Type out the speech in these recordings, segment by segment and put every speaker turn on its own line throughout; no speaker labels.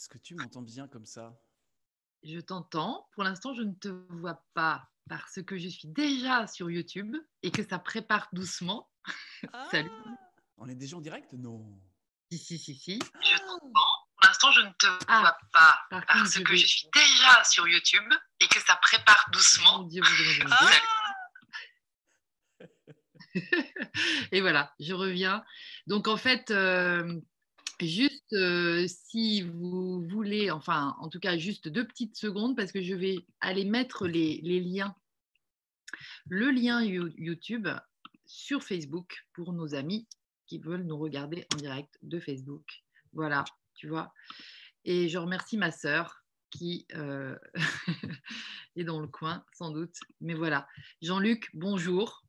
Est-ce que tu m'entends bien comme ça?
Je t'entends. Pour l'instant, je ne te vois pas parce que je suis déjà sur YouTube et que ça prépare doucement. Salut.
Ah On est déjà en direct? Non.
Si, si, si, si.
Je t'entends. Pour l'instant, je ne te
Ah,
vois pas
par
parce
contre, je
que
vais-
je suis déjà sur YouTube et que ça prépare doucement.
Mon Dieu, mon Dieu, mon Dieu, mon
Ah.
Et voilà, je reviens. Donc en fait, euh, juste euh, si vous voulez, enfin en tout cas juste deux petites secondes parce que je vais aller mettre les, les liens, le lien You- YouTube sur Facebook pour nos amis qui veulent nous regarder en direct de Facebook. Voilà, tu vois. Et je remercie ma sœur qui euh, est dans le coin sans doute. Mais voilà, Jean-Luc, bonjour.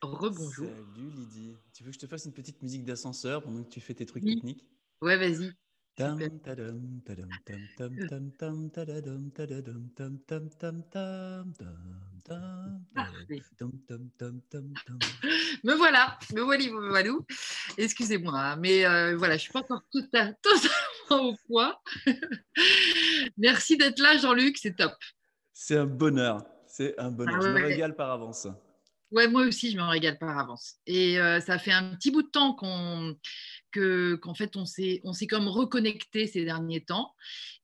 Rebonjour.
Salut Lydie. Tu veux que je te fasse une petite musique d'ascenseur pendant que tu fais tes trucs
Oui.
techniques?
Ouais, vas-y. Me voilà, me voilà, me voilà. Excusez-moi, mais euh, voilà, je suis pas encore tout à- totalement au point. Merci d'être là, Jean-Luc, c'est top.
C'est un bonheur. C'est un bonheur.
Ah
Je me régale par avance.
Ouais, moi aussi, je me régale par avance. Et euh, ça fait un petit bout de temps qu'on que qu'en fait on s'est comme reconnecté ces derniers temps.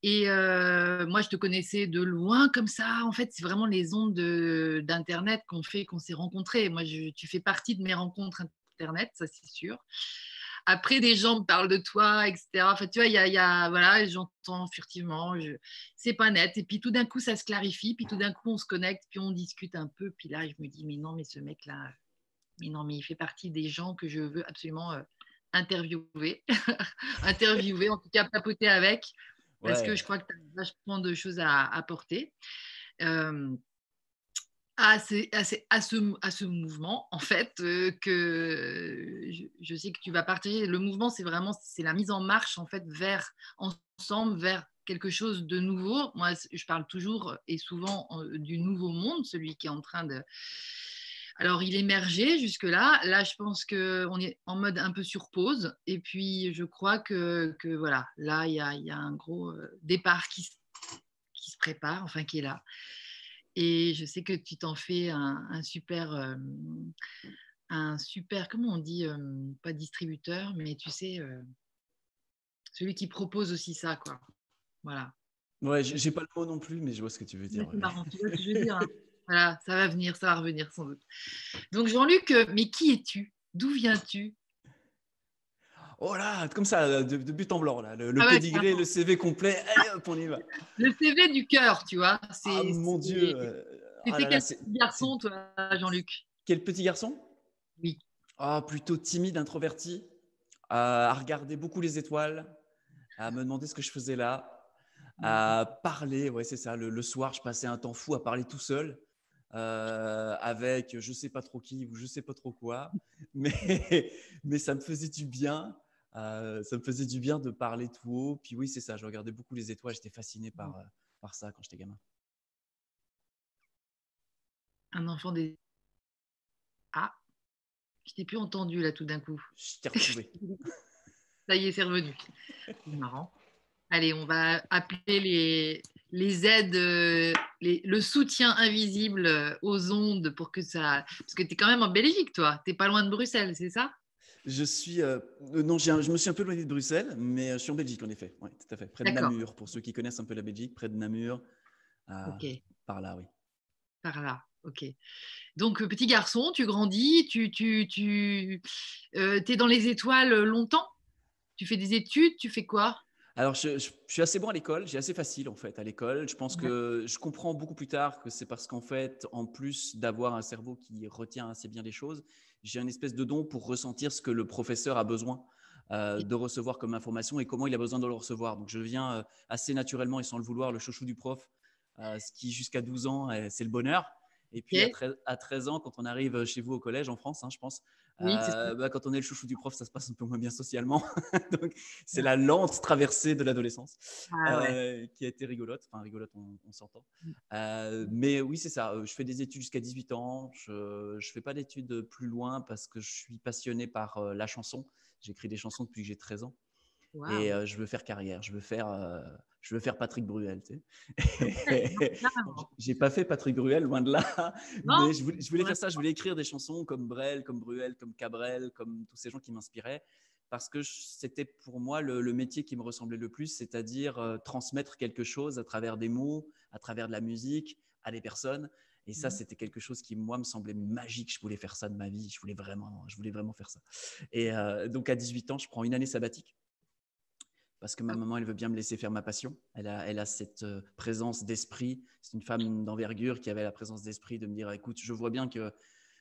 Et euh, moi, je te connaissais de loin comme ça. En fait, c'est vraiment les ondes de- d'internet qu'on fait qu'on s'est rencontrés. Moi, tu fais partie de mes rencontres internet, ça c'est sûr. Après, des gens me parlent de toi, etc. Enfin, tu vois, il y a, il y a- voilà, j'entends furtivement, je, c'est pas net. Et puis tout d'un coup, ça se clarifie. Puis tout d'un coup, on se connecte, puis on discute un peu. Puis là, je me dis, mais non, mais ce mec-là, mais non, mais il fait partie des gens que je veux absolument euh, interviewer, interviewer, en tout cas papoter avec, parce
Ouais.
que je crois que tu as vachement de choses à apporter. Euh, à, à ce, mouvement, en fait, euh, que je, sais que tu vas partager. Le mouvement, c'est vraiment c'est la mise en marche, en fait, vers ensemble, vers quelque chose de nouveau. Moi, je parle toujours et souvent du nouveau monde, celui qui est en train de. Alors, il émergeait jusque-là. Là, je pense qu'on est en mode un peu sur pause. Et puis, je crois que, que voilà, là, il y a, un gros euh, départ qui se prépare, enfin, qui est là. Et je sais que tu t'en fais un, un super, euh, un super, comment on dit, euh, pas distributeur, mais tu sais, euh, celui qui propose aussi ça, quoi. Voilà.
Ouais, j'ai pas le mot non plus, mais je vois ce que tu veux dire.
C'est marrant, tu vois ce que je veux dire. hein. Voilà, ça va venir, ça va revenir sans doute. Donc Jean-Luc, euh, mais qui es-tu? D'où viens-tu?
Oh là, comme ça, de, de but en blanc, là. Le, le
Ah ouais,
pédigré, le CV complet, allez hop, on y va.
Le CV du cœur, tu vois.
Ah mon Dieu. euh,
C'était
ah là là,
quel petit garçon, toi, Jean-Luc?
Quel petit garçon?
Oui.
Ah, plutôt timide, introverti, à regarder beaucoup les étoiles, à me demander ce que je faisais là, à parler, ouais, c'est ça. Le, le soir, je passais un temps fou à parler tout seul, euh, avec je sais pas trop qui ou je sais pas trop quoi, mais, mais ça me faisait du bien. Euh, ça me faisait du bien de parler tout haut. Puis oui, c'est ça, je regardais beaucoup les étoiles, j'étais fasciné par, euh, par ça quand j'étais gamin.
Un enfant des. Ah, je t'ai plus entendu là tout d'un coup.
Je t'ai retrouvé.
Ça y est, c'est revenu. C'est marrant. Allez, on va appeler les, les aides, euh, les- le soutien invisible aux ondes pour que ça. Parce que tu es quand même en Belgique, toi. Tu pas loin de Bruxelles, c'est ça?
Je suis. euh, euh, non, un- je me suis un peu éloigné de Bruxelles, mais euh, je suis en Belgique, en effet. Oui, tout à fait. Près de. Namur, pour ceux qui connaissent un peu la Belgique, près de Namur. euh, Par là, oui.
par là. Ok. Donc, euh, petit garçon, tu grandis, tu, tu, tu es dans les étoiles longtemps? Tu fais des études Tu fais quoi?
Alors, je, je- je suis assez bon à l'école. J'ai assez facile, en fait, à l'école. Je pense que je comprends beaucoup plus tard que c'est parce qu'en fait, en plus d'avoir un cerveau qui retient assez bien les choses, j'ai une espèce de don pour ressentir ce que le professeur a besoin euh, de recevoir comme information et comment il a besoin de le recevoir. Donc, je viens euh, assez naturellement et sans le vouloir le chouchou du prof, euh, ce qui jusqu'à 12 ans, c'est le bonheur. Et puis,
Ok.
à, 13, à 13 ans, quand on arrive chez vous au collège en France, hein, je pense,
Oui,
euh, bah, quand on est le chouchou du prof, ça se passe un peu moins bien socialement. Donc, c'est la lente traversée de l'adolescence
Ah ouais.
euh, qui a été rigolote. Enfin, rigolote, on, on s'entend.
Mm.
Euh, mais oui, c'est ça. Je fais des études jusqu'à 18 ans. Je ne fais pas d'études plus loin parce que je suis passionné par la chanson. J'écris des chansons depuis que j'ai 13 ans. Et je veux faire carrière, je veux faire, je veux faire Patrick Bruel. Tu sais. J'ai pas fait Patrick Bruel, loin de là. mais je voulais, je voulais, faire ça, je voulais écrire des chansons comme Brel, comme Bruel, comme Cabrel, comme tous ces gens qui m'inspiraient parce que c'était pour moi le, métier qui me ressemblait le plus, c'est-à-dire euh, transmettre quelque chose à travers des mots, à travers de la musique, à des personnes. Et ça, mmh c'était quelque chose qui, moi, me semblait magique. Je voulais faire ça de ma vie. Je voulais vraiment, je voulais vraiment faire ça. Et euh, donc, à 18 ans, je prends une année sabbatique parce que ma maman, elle veut bien me laisser faire ma passion. Elle a, elle a cette euh, présence d'esprit. C'est une femme d'envergure qui avait la présence d'esprit de me dire, écoute, je vois bien que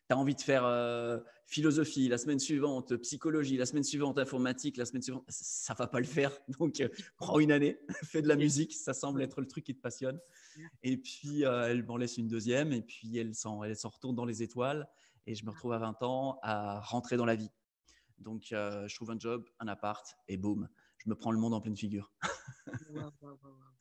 tu as envie de faire euh, philosophie, la semaine suivante, psychologie, la semaine suivante, informatique, la semaine suivante, ça va pas le faire. Donc, euh, prends une année, fais de la musique, ça semble être le truc qui te passionne. Et puis, euh, elle m'en laisse une deuxième, et puis elle s'en, elle s'en retourne dans les étoiles, et je me retrouve à 20 ans à rentrer dans la vie. Donc, je trouve un job, un appart, et boum, je me prends le monde en pleine figure.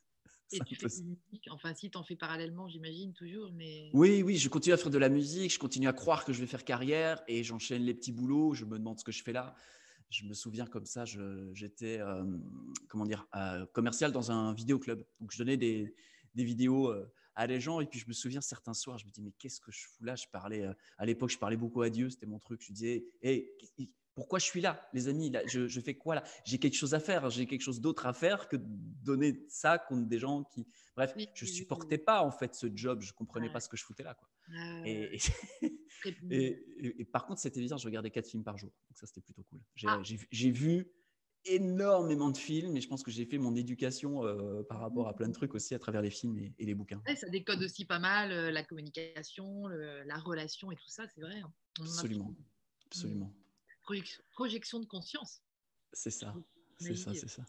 Et tu fais de musique, enfin si tu en fais parallèlement, j'imagine toujours, mais...
Oui, oui, je continue à faire de la musique, je continue à croire que je vais faire carrière et j'enchaîne les petits boulots, je me demande ce que je fais là. Je me souviens comme ça, j'étais, euh, comment dire, euh, commercial dans un vidéoclub. Donc je donnais des, des vidéos euh, à des gens et puis je me souviens certains soirs, je me dis mais qu'est-ce que je fous là? Je parlais, à l'époque, je parlais beaucoup à Dieu, c'était mon truc. Je disais, hé, pourquoi je suis là, les amis je, fais quoi là? J'ai quelque chose à faire, j'ai quelque chose d'autre à faire que donner ça contre des gens qui. Bref, je ne supportais pas en fait ce job, je ne comprenais pas ce que je foutais là. Quoi. et, et, par contre, c'était bizarre, je regardais quatre films par jour, donc ça c'était plutôt cool. J'ai ah. vu énormément de films et je pense que j'ai fait mon éducation euh, par rapport à plein de trucs aussi à travers les films et, les bouquins.
ça décode aussi pas mal euh, la communication, la relation et tout ça, c'est vrai. Hein.
Absolument, absolument
projection de conscience.
C'est ça, c'est ça, c'est ça.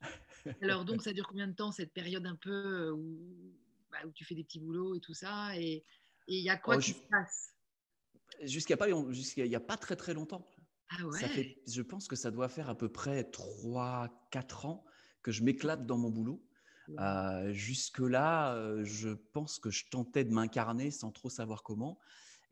Alors donc ça dure combien de temps cette période un peu euh, bah, où, tu fais des petits boulots et tout ça et il y a quoi oh, qui se passe?
Jusqu'à pas jusqu'à il y a pas très très longtemps.
Ah ouais?
ça fait, je pense que ça doit faire à peu près 3-4 ans que je m'éclate dans mon boulot. Euh, jusque-là, euh, je pense que je tentais de m'incarner sans trop savoir comment.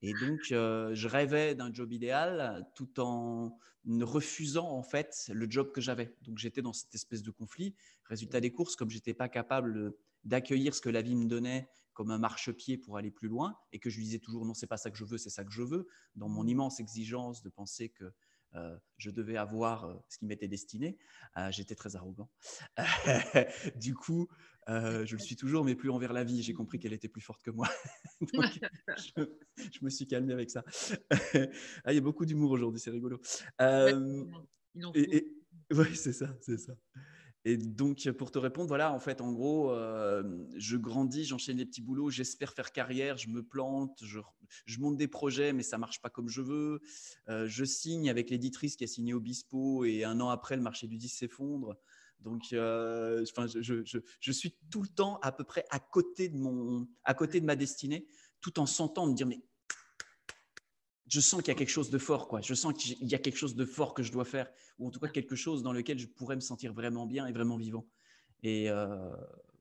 Et donc, euh, je rêvais d'un job idéal tout en refusant en fait le job que j'avais. Donc, j'étais dans cette espèce de conflit. Résultat des courses, comme j'étais pas capable d'accueillir ce que la vie me donnait comme un marchepied pour aller plus loin et que je lui disais toujours non, c'est pas ça que je veux, c'est ça que je veux, dans mon mmh. immense exigence de penser que euh, je devais avoir euh, ce qui m'était destiné. Euh, j'étais très arrogant. du coup, je le suis toujours, mais plus envers la vie. J'ai compris qu'elle était plus forte que moi. Donc, je, me suis calmé avec ça. ah, il y a beaucoup d'humour aujourd'hui, c'est rigolo. oui, c'est ça, c'est ça. Et donc, pour te répondre, voilà, en fait, en gros, euh, je grandis, j'enchaîne des petits boulots, j'espère faire carrière, je me plante, je, monte des projets, mais ça marche pas comme je veux. Euh, je signe avec l'éditrice qui a signé Obispo et un an après, le marché du disque s'effondre. Donc, euh, enfin, je, suis tout le temps à peu près à côté de, mon, à côté de ma destinée, tout en sentant me dire, mais je sens qu'il y a quelque chose de fort, quoi. Je sens qu'il y a quelque chose de fort que je dois faire, ou en tout cas quelque chose dans lequel je pourrais me sentir vraiment bien et vraiment vivant. Et euh,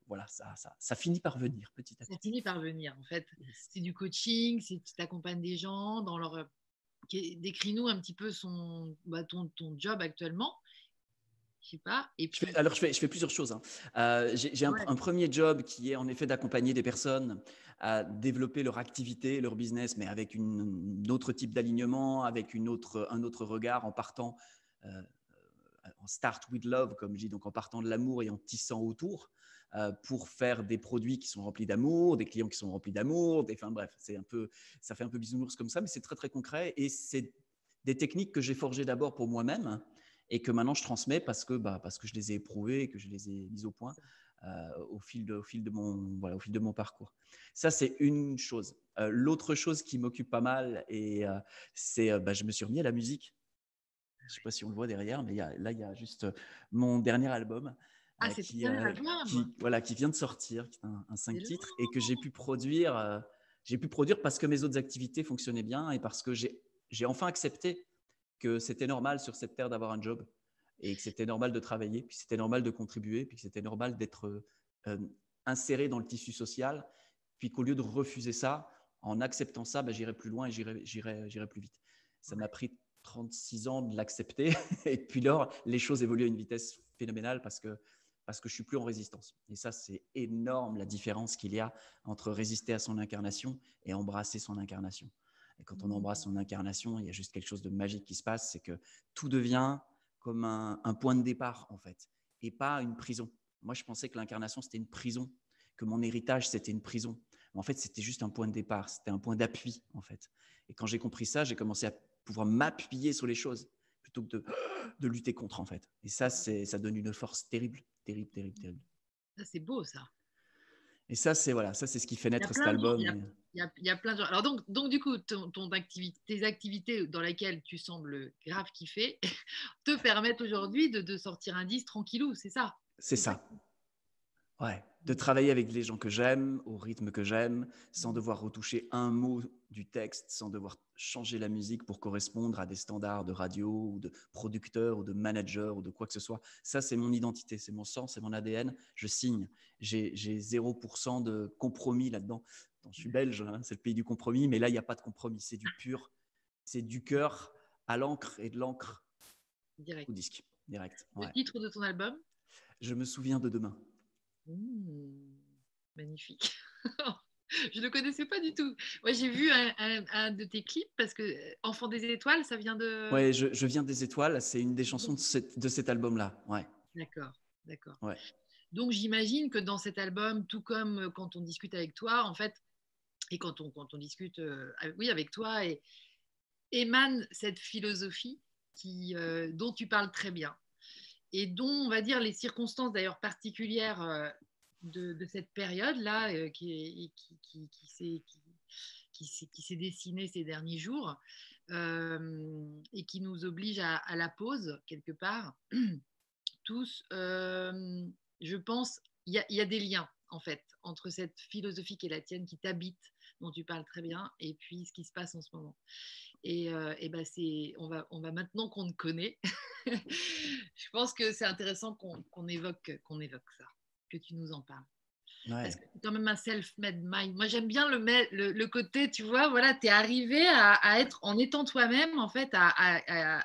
voilà, ça, ça, ça, finit par venir petit à petit.
Ça finit par venir, en fait. C'est du coaching, c'est tu accompagnes des gens dans leur. Euh, décris-nous un petit peu son, bah, ton, ton job actuellement
je sais pas. Et alors, je fais, je fais, plusieurs choses. Hein. Euh, j'ai un, un, premier job qui est en effet d'accompagner des personnes à développer leur activité, leur business, mais avec une, un autre type d'alignement, avec une autre, un autre regard, en partant euh, en start with love, comme je dis, donc en partant de l'amour et en tissant autour. Euh, pour faire des produits qui sont remplis d'amour, des clients qui sont remplis d'amour, des, enfin bref, c'est un peu, ça fait un peu bisounours comme ça, mais c'est très très concret et c'est des techniques que j'ai forgées d'abord pour moi-même et que maintenant je transmets parce que, bah, parce que je les ai éprouvées et que je les ai mises au point euh, au, fil de, au, fil de mon, voilà, au fil de mon parcours. Ça, c'est une chose. Euh, l'autre chose qui m'occupe pas mal, et euh, c'est bah, je me suis remis à la musique. Je ne sais pas si on le voit derrière, mais là, il y a juste mon dernier album.
Ah, qui,
qui, voilà, qui vient de sortir, qui est un, un 5 titres, et que j'ai pu produire. j'ai pu produire parce que mes autres activités fonctionnaient bien et parce que j'ai enfin accepté que c'était normal sur cette terre d'avoir un job et que c'était normal de travailler, puis c'était normal de contribuer, puis que c'était normal d'être euh, inséré dans le tissu social, puis qu'au lieu de refuser ça, en acceptant ça, bah, j'irai plus loin et j'irai plus vite. Ça m'a pris 36 ans de l'accepter, et puis lors, les choses évoluent à une vitesse phénoménal parce que parce que je suis plus en résistance. Et ça, c'est énorme la différence qu'il y a entre résister à son incarnation et embrasser son incarnation. Et quand on embrasse son incarnation, il y a juste quelque chose de magique qui se passe, c'est que tout devient comme un, un, point de départ, en fait, et pas une prison. Moi, je pensais que l'incarnation, c'était une prison, que mon héritage, c'était une prison. Mais en fait, c'était juste un point de départ, c'était un point d'appui, en fait. Et quand j'ai compris ça, j'ai commencé à pouvoir m'appuyer sur les choses plutôt que de, de lutter contre, en fait. Et ça, ça donne une force terrible, terrible, terrible, terrible.
c'est beau, ça.
Et ça, c'est voilà, ça, c'est ce qui fait naître cet album.
Il y, a, plein de gens. Alors donc, donc du coup, ton, activité, tes activités dans lesquelles tu sembles grave kiffer te permettent aujourd'hui de, de, sortir un disque tranquillou, c'est ça?
C'est ça. Ouais, de travailler avec les gens que j'aime, au rythme que j'aime, sans devoir retoucher un mot du texte, sans devoir changer la musique pour correspondre à des standards de radio ou de producteur ou de manager ou de quoi que ce soit. Ça, c'est mon identité, c'est mon sens, c'est mon ADN. Je signe. J'ai 0% de compromis là-dedans. Je suis belge, hein, c'est le pays du compromis, mais là, il n'y a pas de compromis. C'est du pur, c'est du cœur à l'encre et de l'encre au disque. Direct.
Le titre de ton album?
Je me souviens de demain.
Mmh, magnifique. je ne le connaissais pas du tout. Moi, j'ai vu un, de tes clips parce que euh, Enfant des étoiles, ça vient de.
Oui, je, viens des étoiles. C'est une des chansons de, cet album-là. Ouais.
D'accord, d'accord. Donc, j'imagine que dans cet album, tout comme euh, quand on discute avec toi, en fait, et quand on, quand on discute euh, oui, avec toi, et, émane cette philosophie qui, dont tu parles très bien et dont, on va dire, les circonstances d'ailleurs particulières euh, de, cette période-là euh, qui, qui, qui, s'est dessinée ces derniers jours euh, et qui nous oblige à, la pause quelque part, tous, je pense, il y, a des liens en fait entre cette philosophie qui est la tienne, qui t'habite, dont tu parles très bien, et puis ce qui se passe en ce moment. Et, et ben c'est, on va, on va maintenant qu'on te connaît, je pense que c'est intéressant qu'on évoque, qu'on évoque ça, que tu nous en parles. Parce que c'est quand même un self-made mind. Moi, j'aime bien le, le, le, côté, tu vois, voilà, tu es arrivé à, être, en étant toi-même, en fait, à, à,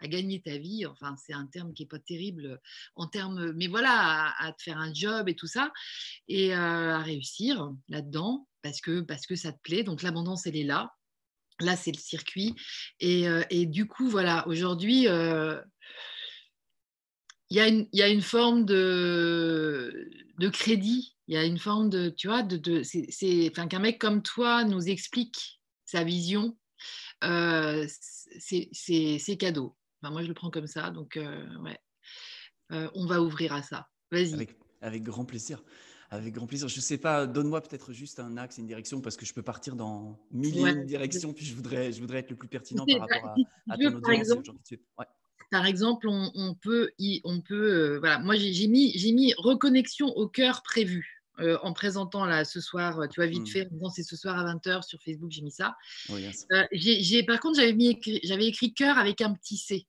à, gagner ta vie. Enfin, c'est un terme qui n'est pas terrible en termes, mais voilà, à, te faire un job et tout ça, et euh, à réussir là-dedans, parce que, parce que ça te plaît. Donc, l'abondance, elle est là. Là, c'est le circuit. Et, euh, du coup, voilà, aujourd'hui, euh, il y, a une forme de, crédit. Il y a une forme de, tu vois, de, c'est, qu'un mec comme toi nous explique sa vision, euh, c'est cadeau. Moi, je le prends comme ça. Donc, ouais, on va ouvrir à ça. Vas-y.
Avec grand plaisir. Avec grand plaisir. Je ne sais pas, donne-moi peut-être juste un axe, une direction, parce que je peux partir dans mille et une directions, puis je voudrais, je voudrais être le plus pertinent par rapport à, à ton
audience. Exemple, par exemple on, peut, on peut euh, voilà, moi j'ai mis, mis reconnexion au cœur prévu. Euh, en présentant là ce soir, tu vois, vite hmm. fait, c'est ce soir à 20h sur Facebook, j'ai mis ça. Oh, euh, par contre, j'avais, j'avais écrit cœur avec un petit C.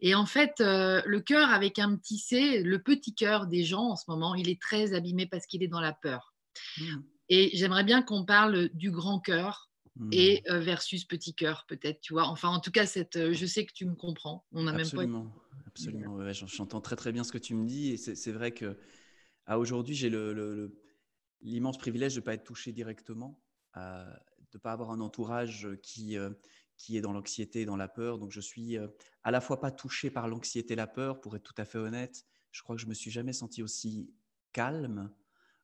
Et en fait, euh, le cœur avec un petit C, le petit cœur des gens en ce moment, il est très abîmé parce qu'il est dans la peur. Mmh. Et j'aimerais bien qu'on parle du grand cœur mmh. et euh, versus petit cœur, peut-être, tu vois. Enfin, en tout cas, cette, euh, je sais que tu me comprends.
On a absolument, même pas... absolument. J'entends très très bien ce que tu me dis, et c'est vrai que à aujourd'hui, j'ai l'immense privilège de ne pas être touché directement, de ne pas avoir un entourage qui qui est dans l'anxiété dans la peur. Donc, je suis euh, à la fois pas touché par l'anxiété la peur, pour être tout à fait honnête. Je crois que je me suis jamais senti aussi calme,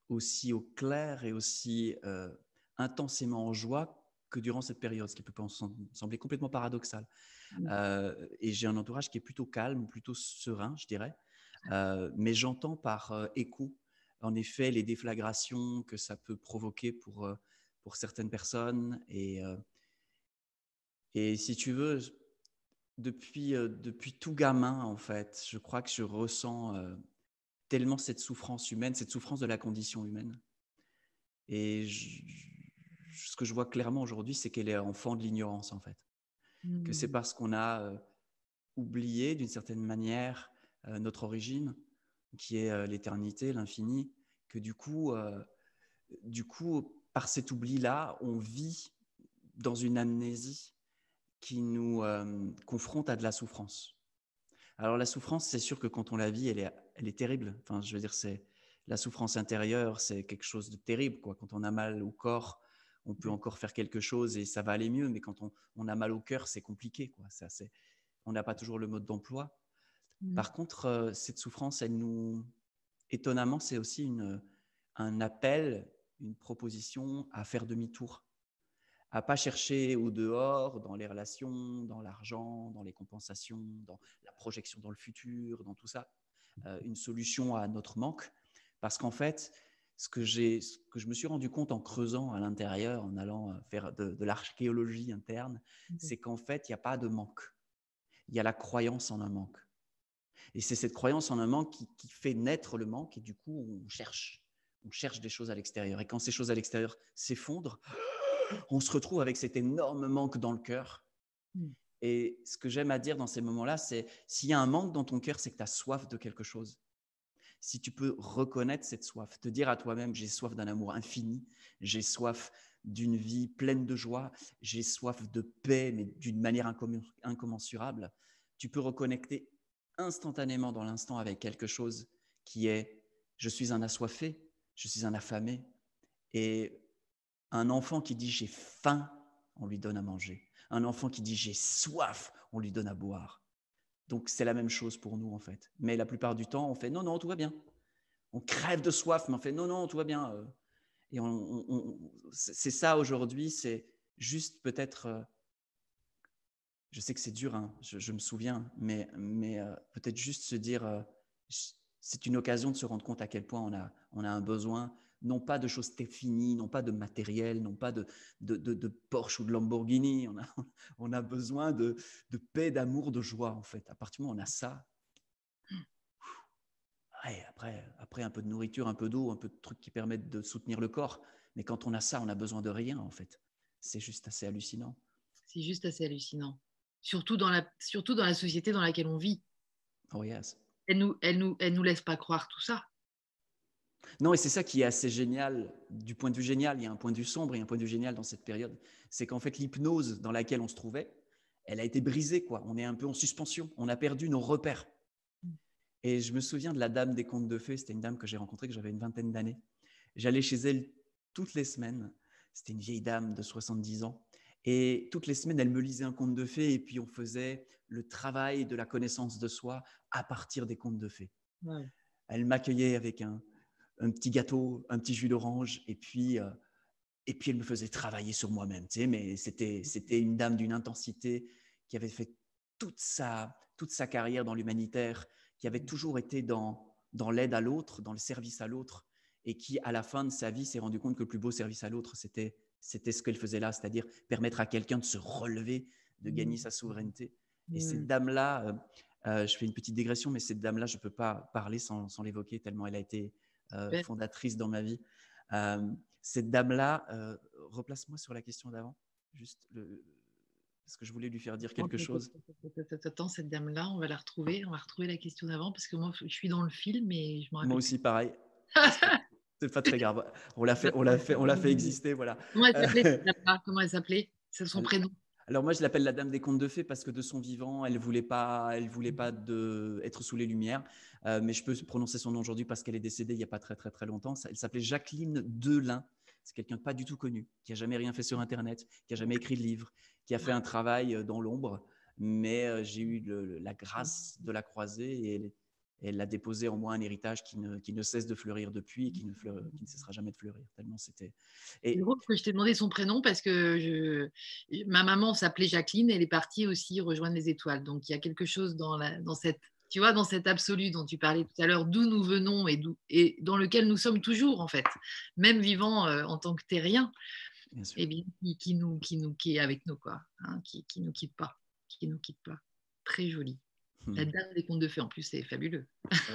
aussi au clair et aussi euh, intensément en joie que durant cette période, ce qui peut sembler complètement paradoxal. Mmh. Euh, et j'ai un entourage qui est plutôt calme, plutôt serein, je dirais. mais j'entends par écho, en effet, les déflagrations que ça peut provoquer pour, pour certaines personnes. Et, et si tu veux, depuis, euh, depuis tout gamin, en fait, je crois que je ressens euh, tellement cette souffrance humaine, cette souffrance de la condition humaine. Et ce que je vois clairement aujourd'hui, c'est qu'elle est enfant de l'ignorance, en fait. Que c'est mmh. parce qu'on a euh, oublié, d'une certaine manière, notre origine, qui est l'éternité, l'infini, que du coup, du coup, par cet oubli-là, on vit dans une amnésie qui nous euh, confronte à de la souffrance. Alors la souffrance, c'est sûr que quand on la vit, elle est elle est terrible. Enfin, je veux dire, c'est la souffrance intérieure, c'est quelque chose de terrible. Quoi. Quand on a mal au corps, on peut encore faire quelque chose et ça va aller mieux. Mais quand on, a mal au cœur, c'est compliqué. Quoi. Ça, c'est, on n'a pas toujours le mode d'emploi. Mmh. Par contre, euh, cette souffrance, elle nous, étonnamment, c'est aussi une, un appel, une proposition à faire demi-tour, à pas chercher au dehors, dans les relations, dans l'argent, dans les compensations, dans la projection dans le futur, dans tout ça, euh, une solution à notre manque. Parce qu'en fait, ce que, ce que je me suis rendu compte en creusant à l'intérieur, en allant euh, faire de, l'archéologie interne, mmh c'est qu'en fait, il n'y a pas de manque. Il y a la croyance en un manque. Et c'est cette croyance en un manque qui, qui, fait naître le manque, et du coup, on cherche. On cherche des choses à l'extérieur. Et quand ces choses à l'extérieur s'effondrent, on se retrouve avec cet énorme manque dans le cœur. Mmh. Et ce que j'aime à dire dans ces moments-là, c'est s'il y a un manque dans ton cœur, c'est que tu as soif de quelque chose si tu peux reconnaître cette soif, te dire à toi-même, j'ai soif d'un amour infini, j'ai soif d'une vie pleine de joie, j'ai soif de paix, mais d'une manière incommensurable, tu peux reconnecter instantanément dans l'instant avec quelque chose qui est, je suis un assoiffé, je suis un affamé. Et un enfant qui dit j'ai faim, on lui donne à manger. Un enfant qui dit j'ai soif, on lui donne à boire. Donc c'est la même chose pour nous en fait. Mais la plupart du temps, on fait non, non, tout va bien. On crève de soif, mais on fait non, non, tout va bien. Euh. Et c'est ça aujourd'hui, c'est juste peut-être, euh, je sais que c'est dur, hein, je, me souviens, mais, euh, peut-être juste se dire, c'est une occasion de se rendre compte à quel point on a, on a un besoin non pas de choses finies, non pas de matériel, non pas de, de, Porsche ou de Lamborghini. On a, on a besoin de, paix, d'amour, de joie, en fait. À partir du moment où on a ça, après, après, un peu de nourriture, un peu d'eau, un peu de trucs qui permettent de soutenir le corps. Mais quand on a ça, on a besoin de rien, en fait. C'est juste assez hallucinant.
C'est juste assez hallucinant. Surtout dans, la, surtout dans la société dans laquelle on vit.
Oh yes.
Elle nous, elle nous, elle nous laisse pas croire tout ça.
Non, et c'est ça qui est assez génial, du point de vue génial, il y a un point de vue sombre et un point de vue génial dans cette période, c'est qu'en fait l'hypnose dans laquelle on se trouvait, elle a été brisée, quoi. On est un peu en suspension, on a perdu nos repères. Et je me souviens de la dame des contes de fées, c'était une dame que j'ai rencontrée, que j'avais une vingtaine d'années. J'allais chez elle toutes les semaines, c'était une vieille dame de 70 ans, et toutes les semaines, elle me lisait un conte de fées, et puis on faisait le travail de la connaissance de soi à partir des contes de fées. Elle m'accueillait avec un, un petit gâteau, un petit jus d'orange, et puis, euh, et puis elle me faisait travailler sur moi-même. Tu sais, mais c'était, c'était une dame d'une intensité qui avait fait toute sa, toute sa carrière dans l'humanitaire, qui avait toujours été dans, dans l'aide à l'autre, dans le service à l'autre, et qui, à la fin de sa vie, s'est rendu compte que le plus beau service à l'autre, c'était, c'était ce qu'elle faisait là, c'est-à-dire permettre à quelqu'un de se relever, de gagner sa souveraineté. Et cette dame-là, euh, euh, je fais une petite digression, mais cette dame-là, je ne peux pas parler sans, sans l'évoquer, tellement elle a été euh, fondatrice dans ma vie. Euh, cette dame-là, euh, replace-moi sur la question d'avant, juste parce que je voulais lui faire dire quelque chose.
Attends, cette dame-là, on va la retrouver, on va retrouver la question d'avant, parce que moi, je suis dans le film et je.
Moi aussi, pareil. C'est pas très grave. On l'a fait, on l'a fait, on l'a fait exister, voilà.
Comment elle s'appelait Comment elle s'appelait? C'est son prénom?
Alors moi, je l'appelle la dame des contes de fées parce que de son vivant, elle voulait pas, elle voulait pas de, être sous les lumières. Euh, mais je peux prononcer son nom aujourd'hui parce qu'elle est décédée il n'y a pas très très très longtemps. Elle s'appelait Jacqueline Delin. C'est quelqu'un de pas du tout connu, qui a jamais rien fait sur Internet, qui a jamais écrit de livre, qui a fait un travail euh, dans l'ombre. Mais euh, j'ai eu la grâce de la croiser et elle, elle a déposé en moi un héritage qui ne, qui ne cesse de fleurir depuis et qui ne, qui ne cessera jamais de fleurir. Tellement c'était.
Et que je t'ai demandé son prénom parce que je, ma maman s'appelait Jacqueline, elle est partie aussi rejoindre les étoiles. Donc il y a quelque chose dans, la, dans cette tu vois, dans cet absolu dont tu parlais tout à l'heure, d'où nous venons et, et dans lequel nous sommes toujours, en fait, même vivant euh, en tant que terriens, et eh bien, qui, nous, qui, nous, qui est avec nous, quoi, hein, qui ne nous quitte pas, qui nous quitte pas. Très joli. La hmm. dame des contes de fées, en plus, c'est fabuleux.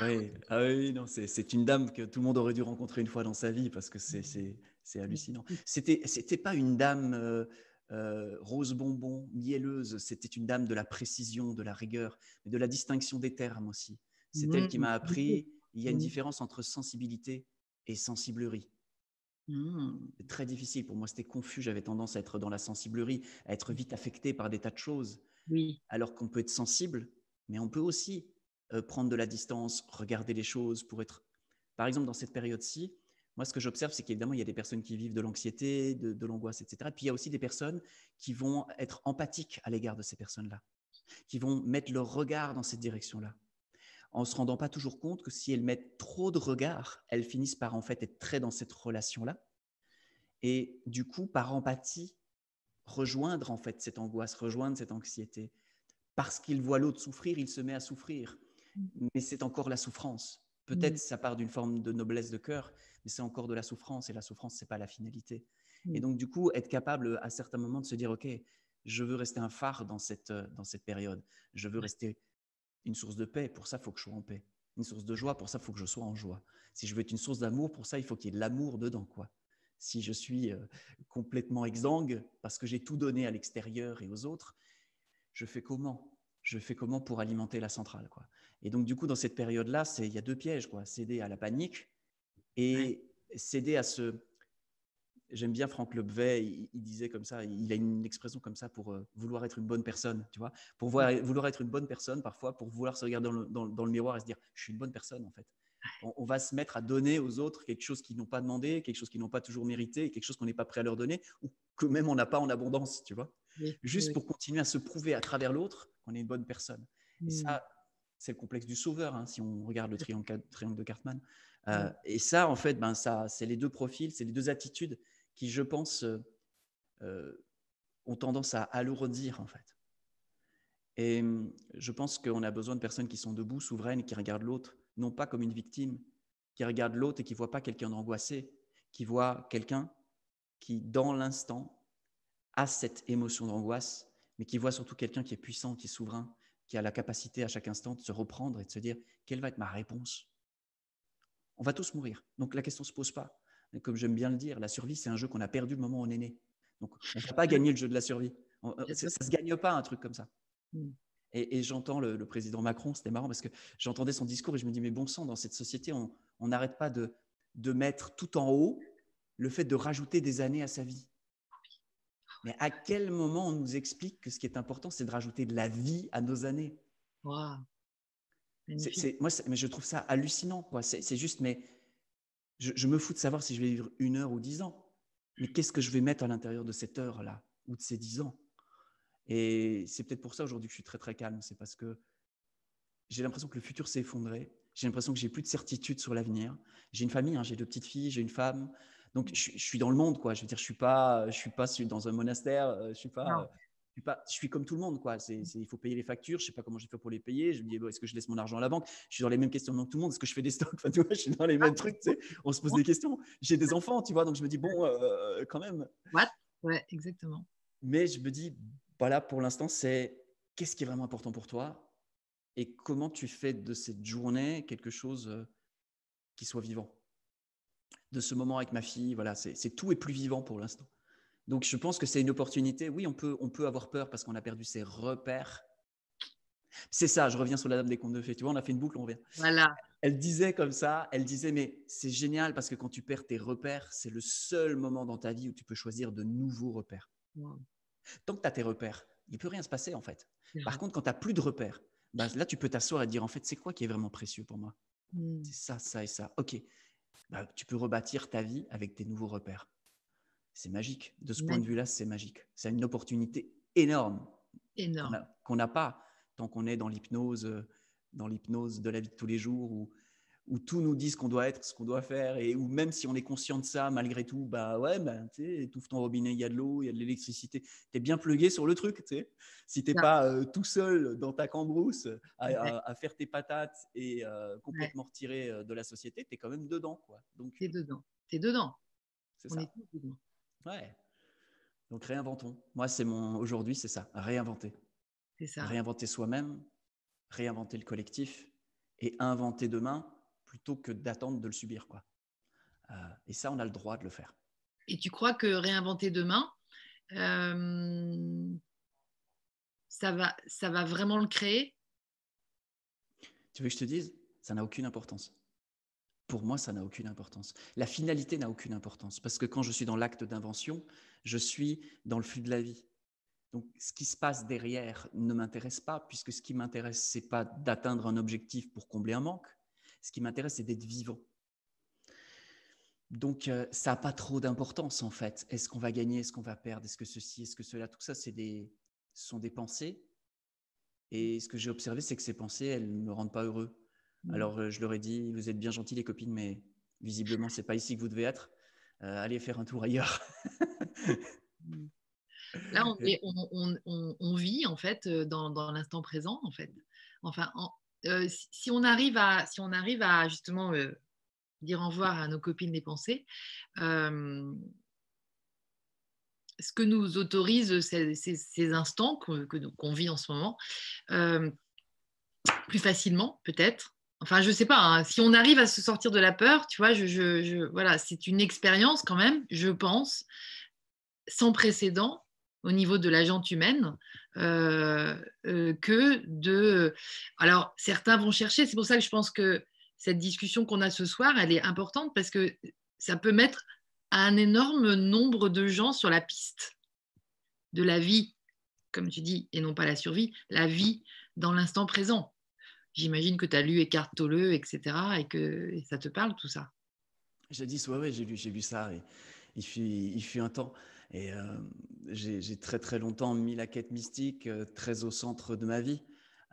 oui, ah oui non, c'est une dame que tout le monde aurait dû rencontrer une fois dans sa vie parce que c'est hallucinant. C'était pas une dame euh, euh, rose bonbon, mielleuse. C'était une dame de la précision, de la rigueur, mais de la distinction des termes aussi. C'est elle qui m'a appris. Il y a une différence entre sensibilité et sensiblerie. Mmh. Très difficile pour moi. C'était confus. J'avais tendance à être dans la sensiblerie, à être vite affecté par des tas de choses.
Oui.
Alors qu'on peut être sensible, mais on peut aussi euh, prendre de la distance, regarder les choses pour être. Par exemple, dans cette période-ci, moi, ce que j'observe, c'est qu'évidemment, il y a des personnes qui vivent de l'anxiété, de, l'angoisse, etc. puis, il y a aussi des personnes qui vont être empathiques à l'égard de ces personnes-là, qui vont mettre leur regard dans cette direction-là, en se rendant pas toujours compte que si elles mettent trop de regard, elles finissent par en fait être très dans cette relation-là. Et du coup, par empathie, rejoindre en fait cette angoisse, rejoindre cette anxiété. Parce qu'il voit l'autre souffrir, il se met à souffrir. Mmh. Mais c'est encore la souffrance. Peut-être mmh. ça part d'une forme de noblesse de cœur, mais c'est encore de la souffrance et la souffrance, c'est pas la finalité. Et mmh. donc, du coup, être capable à certains moments de se dire, OK, je veux rester un phare dans cette, euh, dans cette période. Je veux rester une source de paix. Pour ça, il faut que je sois en paix. Une source de joie. Pour ça, il faut que je sois en joie. Si je veux être une source d'amour, pour ça, il faut qu'il y ait de l'amour dedans. quoi. Si je suis euh, complètement exsangue parce que j'ai tout donné à l'extérieur et aux autres, je fais comment? Je fais comment pour alimenter la centrale quoi? Et donc, du coup, dans cette période-là, il y a deux pièges. quoi. Céder à la panique et céder à ce. J'aime bien Franck Lebvet, il, disait comme ça, il a une expression comme ça pour euh, vouloir être une bonne personne, tu vois? Pour vouloir être une bonne personne, parfois, pour vouloir se regarder dans le, miroir et se dire, je suis une bonne personne, en fait. On, va se mettre à donner aux autres quelque chose qu'ils n'ont pas demandé, quelque chose qu'ils n'ont pas toujours mérité, quelque chose qu'on n'est pas prêt à leur donner, ou que même on n'a pas en abondance, tu vois? Juste pour continuer à se prouver à travers l'autre qu'on est une bonne personne. Et ça, c'est le complexe du sauveur, hein, si on regarde le triangle, triangle de Cartman. Euh, et ça, en fait, ben, ça, c'est les deux profils, c'est les deux attitudes qui, je pense, euh, euh, ont tendance à alourdir, en fait. Et hum, je pense qu'on a besoin de personnes qui sont debout, souveraines, qui regardent l'autre, non pas comme une victime, qui regarde l'autre et qui ne voit pas quelqu'un d'angoissé, qui voit quelqu'un qui, dans l'instant, a cette émotion d'angoisse, mais qui voit surtout quelqu'un qui est puissant, qui est souverain, qui a la capacité à chaque instant de se reprendre et de se dire quelle va être ma réponse? On va tous mourir. Donc la question ne se pose pas. comme j'aime bien le dire, la survie, c'est un jeu qu'on a perdu le moment où on est né. Donc on ne peut pas gagner le jeu de la survie. Ça ne se gagne pas un truc comme ça. Hmm. Et, j'entends le, président Macron, c'était marrant parce que j'entendais son discours et je me dis, mais bon sang, dans cette société, on n'arrête pas de, de mettre tout en haut le fait de rajouter des années à sa vie. Mais à quel moment on nous explique que ce qui est important, c'est de rajouter de la vie à nos années? Moi, mais je trouve ça hallucinant. C'est juste, mais je, me fous de savoir si je vais vivre une heure ou dix ans. Mais qu'est-ce que je vais mettre à l'intérieur de cette heure-là ou de ces dix ans? Et c'est peut-être pour ça aujourd'hui que je suis très très calme. C'est parce que j'ai l'impression que le futur s'est effondré. J'ai l'impression que j'ai plus de certitude sur l'avenir. J'ai une famille, hein, j'ai deux petites filles, j'ai une femme. Donc je, suis dans le monde, quoi. Je veux dire, je suis pas, je suis pas dans un monastère. Euh, je suis pas je suis comme tout le monde. Quoi. il faut payer les factures. Je ne sais pas comment j'ai fait pour les payer. Je me dis, est-ce que je laisse mon argent à la banque? Je suis dans les mêmes questions que tout le monde. Est-ce que je fais des stocks? Enfin, tu vois, Je suis dans les mêmes trucs. Tu sais. On se pose des questions. J'ai des enfants, tu vois. Donc, je me dis, bon, euh, quand même.
What? Ouais, exactement.
Mais je me dis, voilà, pour l'instant, c'est qu'est-ce qui est vraiment important pour toi? Et comment tu fais de cette journée quelque chose euh, qui soit vivant? De ce moment avec ma fille, voilà, c'est tout est plus vivant pour l'instant. Donc, je pense que c'est une opportunité. Oui, on peut, on peut avoir peur parce qu'on a perdu ses repères. C'est ça, je reviens sur la dame des contes de fées. Tu vois, on a fait une boucle, on revient.
Voilà.
Elle disait comme ça, elle disait, mais c'est génial parce que quand tu perds tes repères, c'est le seul moment dans ta vie où tu peux choisir de nouveaux repères. Tant que tu as tes repères, il ne peut rien se passer en fait. Par contre, quand tu n'as plus de repères, bah, là, tu peux t'asseoir et dire, en fait, c'est quoi qui est vraiment précieux pour moi? Hmm. C'est ça, ça et ça. OK. Bah, tu peux rebâtir ta vie avec tes nouveaux repères c'est magique. De ce point de vue-là, c'est magique. C'est une opportunité énorme.
Énorme.
Qu'on n'a pas tant qu'on est dans l'hypnose, euh, dans l'hypnose de la vie de tous les jours, où tout nous dit ce qu'on doit être, ce qu'on doit faire, et où même si on est conscient de ça, malgré tout, bah ouais, bah, tu sais, étouffe ton robinet, il y a de l'eau, il y a de l'électricité, tu es bien plugué sur le truc, tu sais. Si tu n'es pas euh, tout seul dans ta cambrousse à, faire tes patates et euh, complètement retiré de la société, tu es quand même dedans, quoi.
Donc, tu es dedans. Tu es dedans. C'est ça. Est dedans.
Ouais. Donc réinventons. Moi, c'est mon aujourd'hui, c'est ça, réinventer.
C'est ça.
Réinventer soi-même, réinventer le collectif et inventer demain plutôt que d'attendre de le subir, quoi. Euh, et ça, on a le droit de le faire.
Et tu crois que réinventer demain, euh, ça va, ça va vraiment le créer?
Tu veux que je te dise? Ça n'a aucune importance pour moi, ça n'a aucune importance. La finalité n'a aucune importance parce que quand je suis dans l'acte d'invention, je suis dans le flux de la vie. Donc, ce qui se passe derrière ne m'intéresse pas, puisque ce qui m'intéresse, c'est pas d'atteindre un objectif pour combler un manque. Ce qui m'intéresse, c'est d'être vivant. Donc, euh, ça n'a pas trop d'importance, en fait. Est-ce qu'on va gagner? Est-ce qu'on va perdre? Est-ce que ceci? Est-ce que cela? Tout ça, c'est des, ce sont des pensées. Et ce que j'ai observé, c'est que ces pensées, elles ne me rendent pas heureux. Mmh. Alors, euh, je leur ai dit, vous êtes bien gentils, les copines, mais visiblement, c'est pas ici que vous devez être. Euh, allez faire un tour ailleurs.
Là, on, vit en fait euh, dans, l'instant présent, en fait. Enfin, euh, si on arrive à, si on arrive à justement euh, dire au revoir à nos copines des pensées, ce que nous autorise ces, instants qu'on vit en ce moment, plus facilement peut-être. Enfin, je ne sais pas, hein, si on arrive à se sortir de la peur, tu vois, je, voilà, c'est une expérience quand même, je pense, sans précédent au niveau de la jante humaine euh, euh, que de... Alors, certains vont chercher, c'est pour ça que je pense que cette discussion qu'on a ce soir, elle est importante parce que ça peut mettre un énorme nombre de gens sur la piste de la vie, comme tu dis, et non pas la survie, la vie dans l'instant présent. J'imagine que tu as lu Eckhart Tolle, etc., et que ça te parle tout ça.
J'ai dit, ouais, ouais j'ai lu, lu ça. Il fut un temps. Et euh, j'ai très très longtemps mis la quête mystique euh, très au centre de ma vie.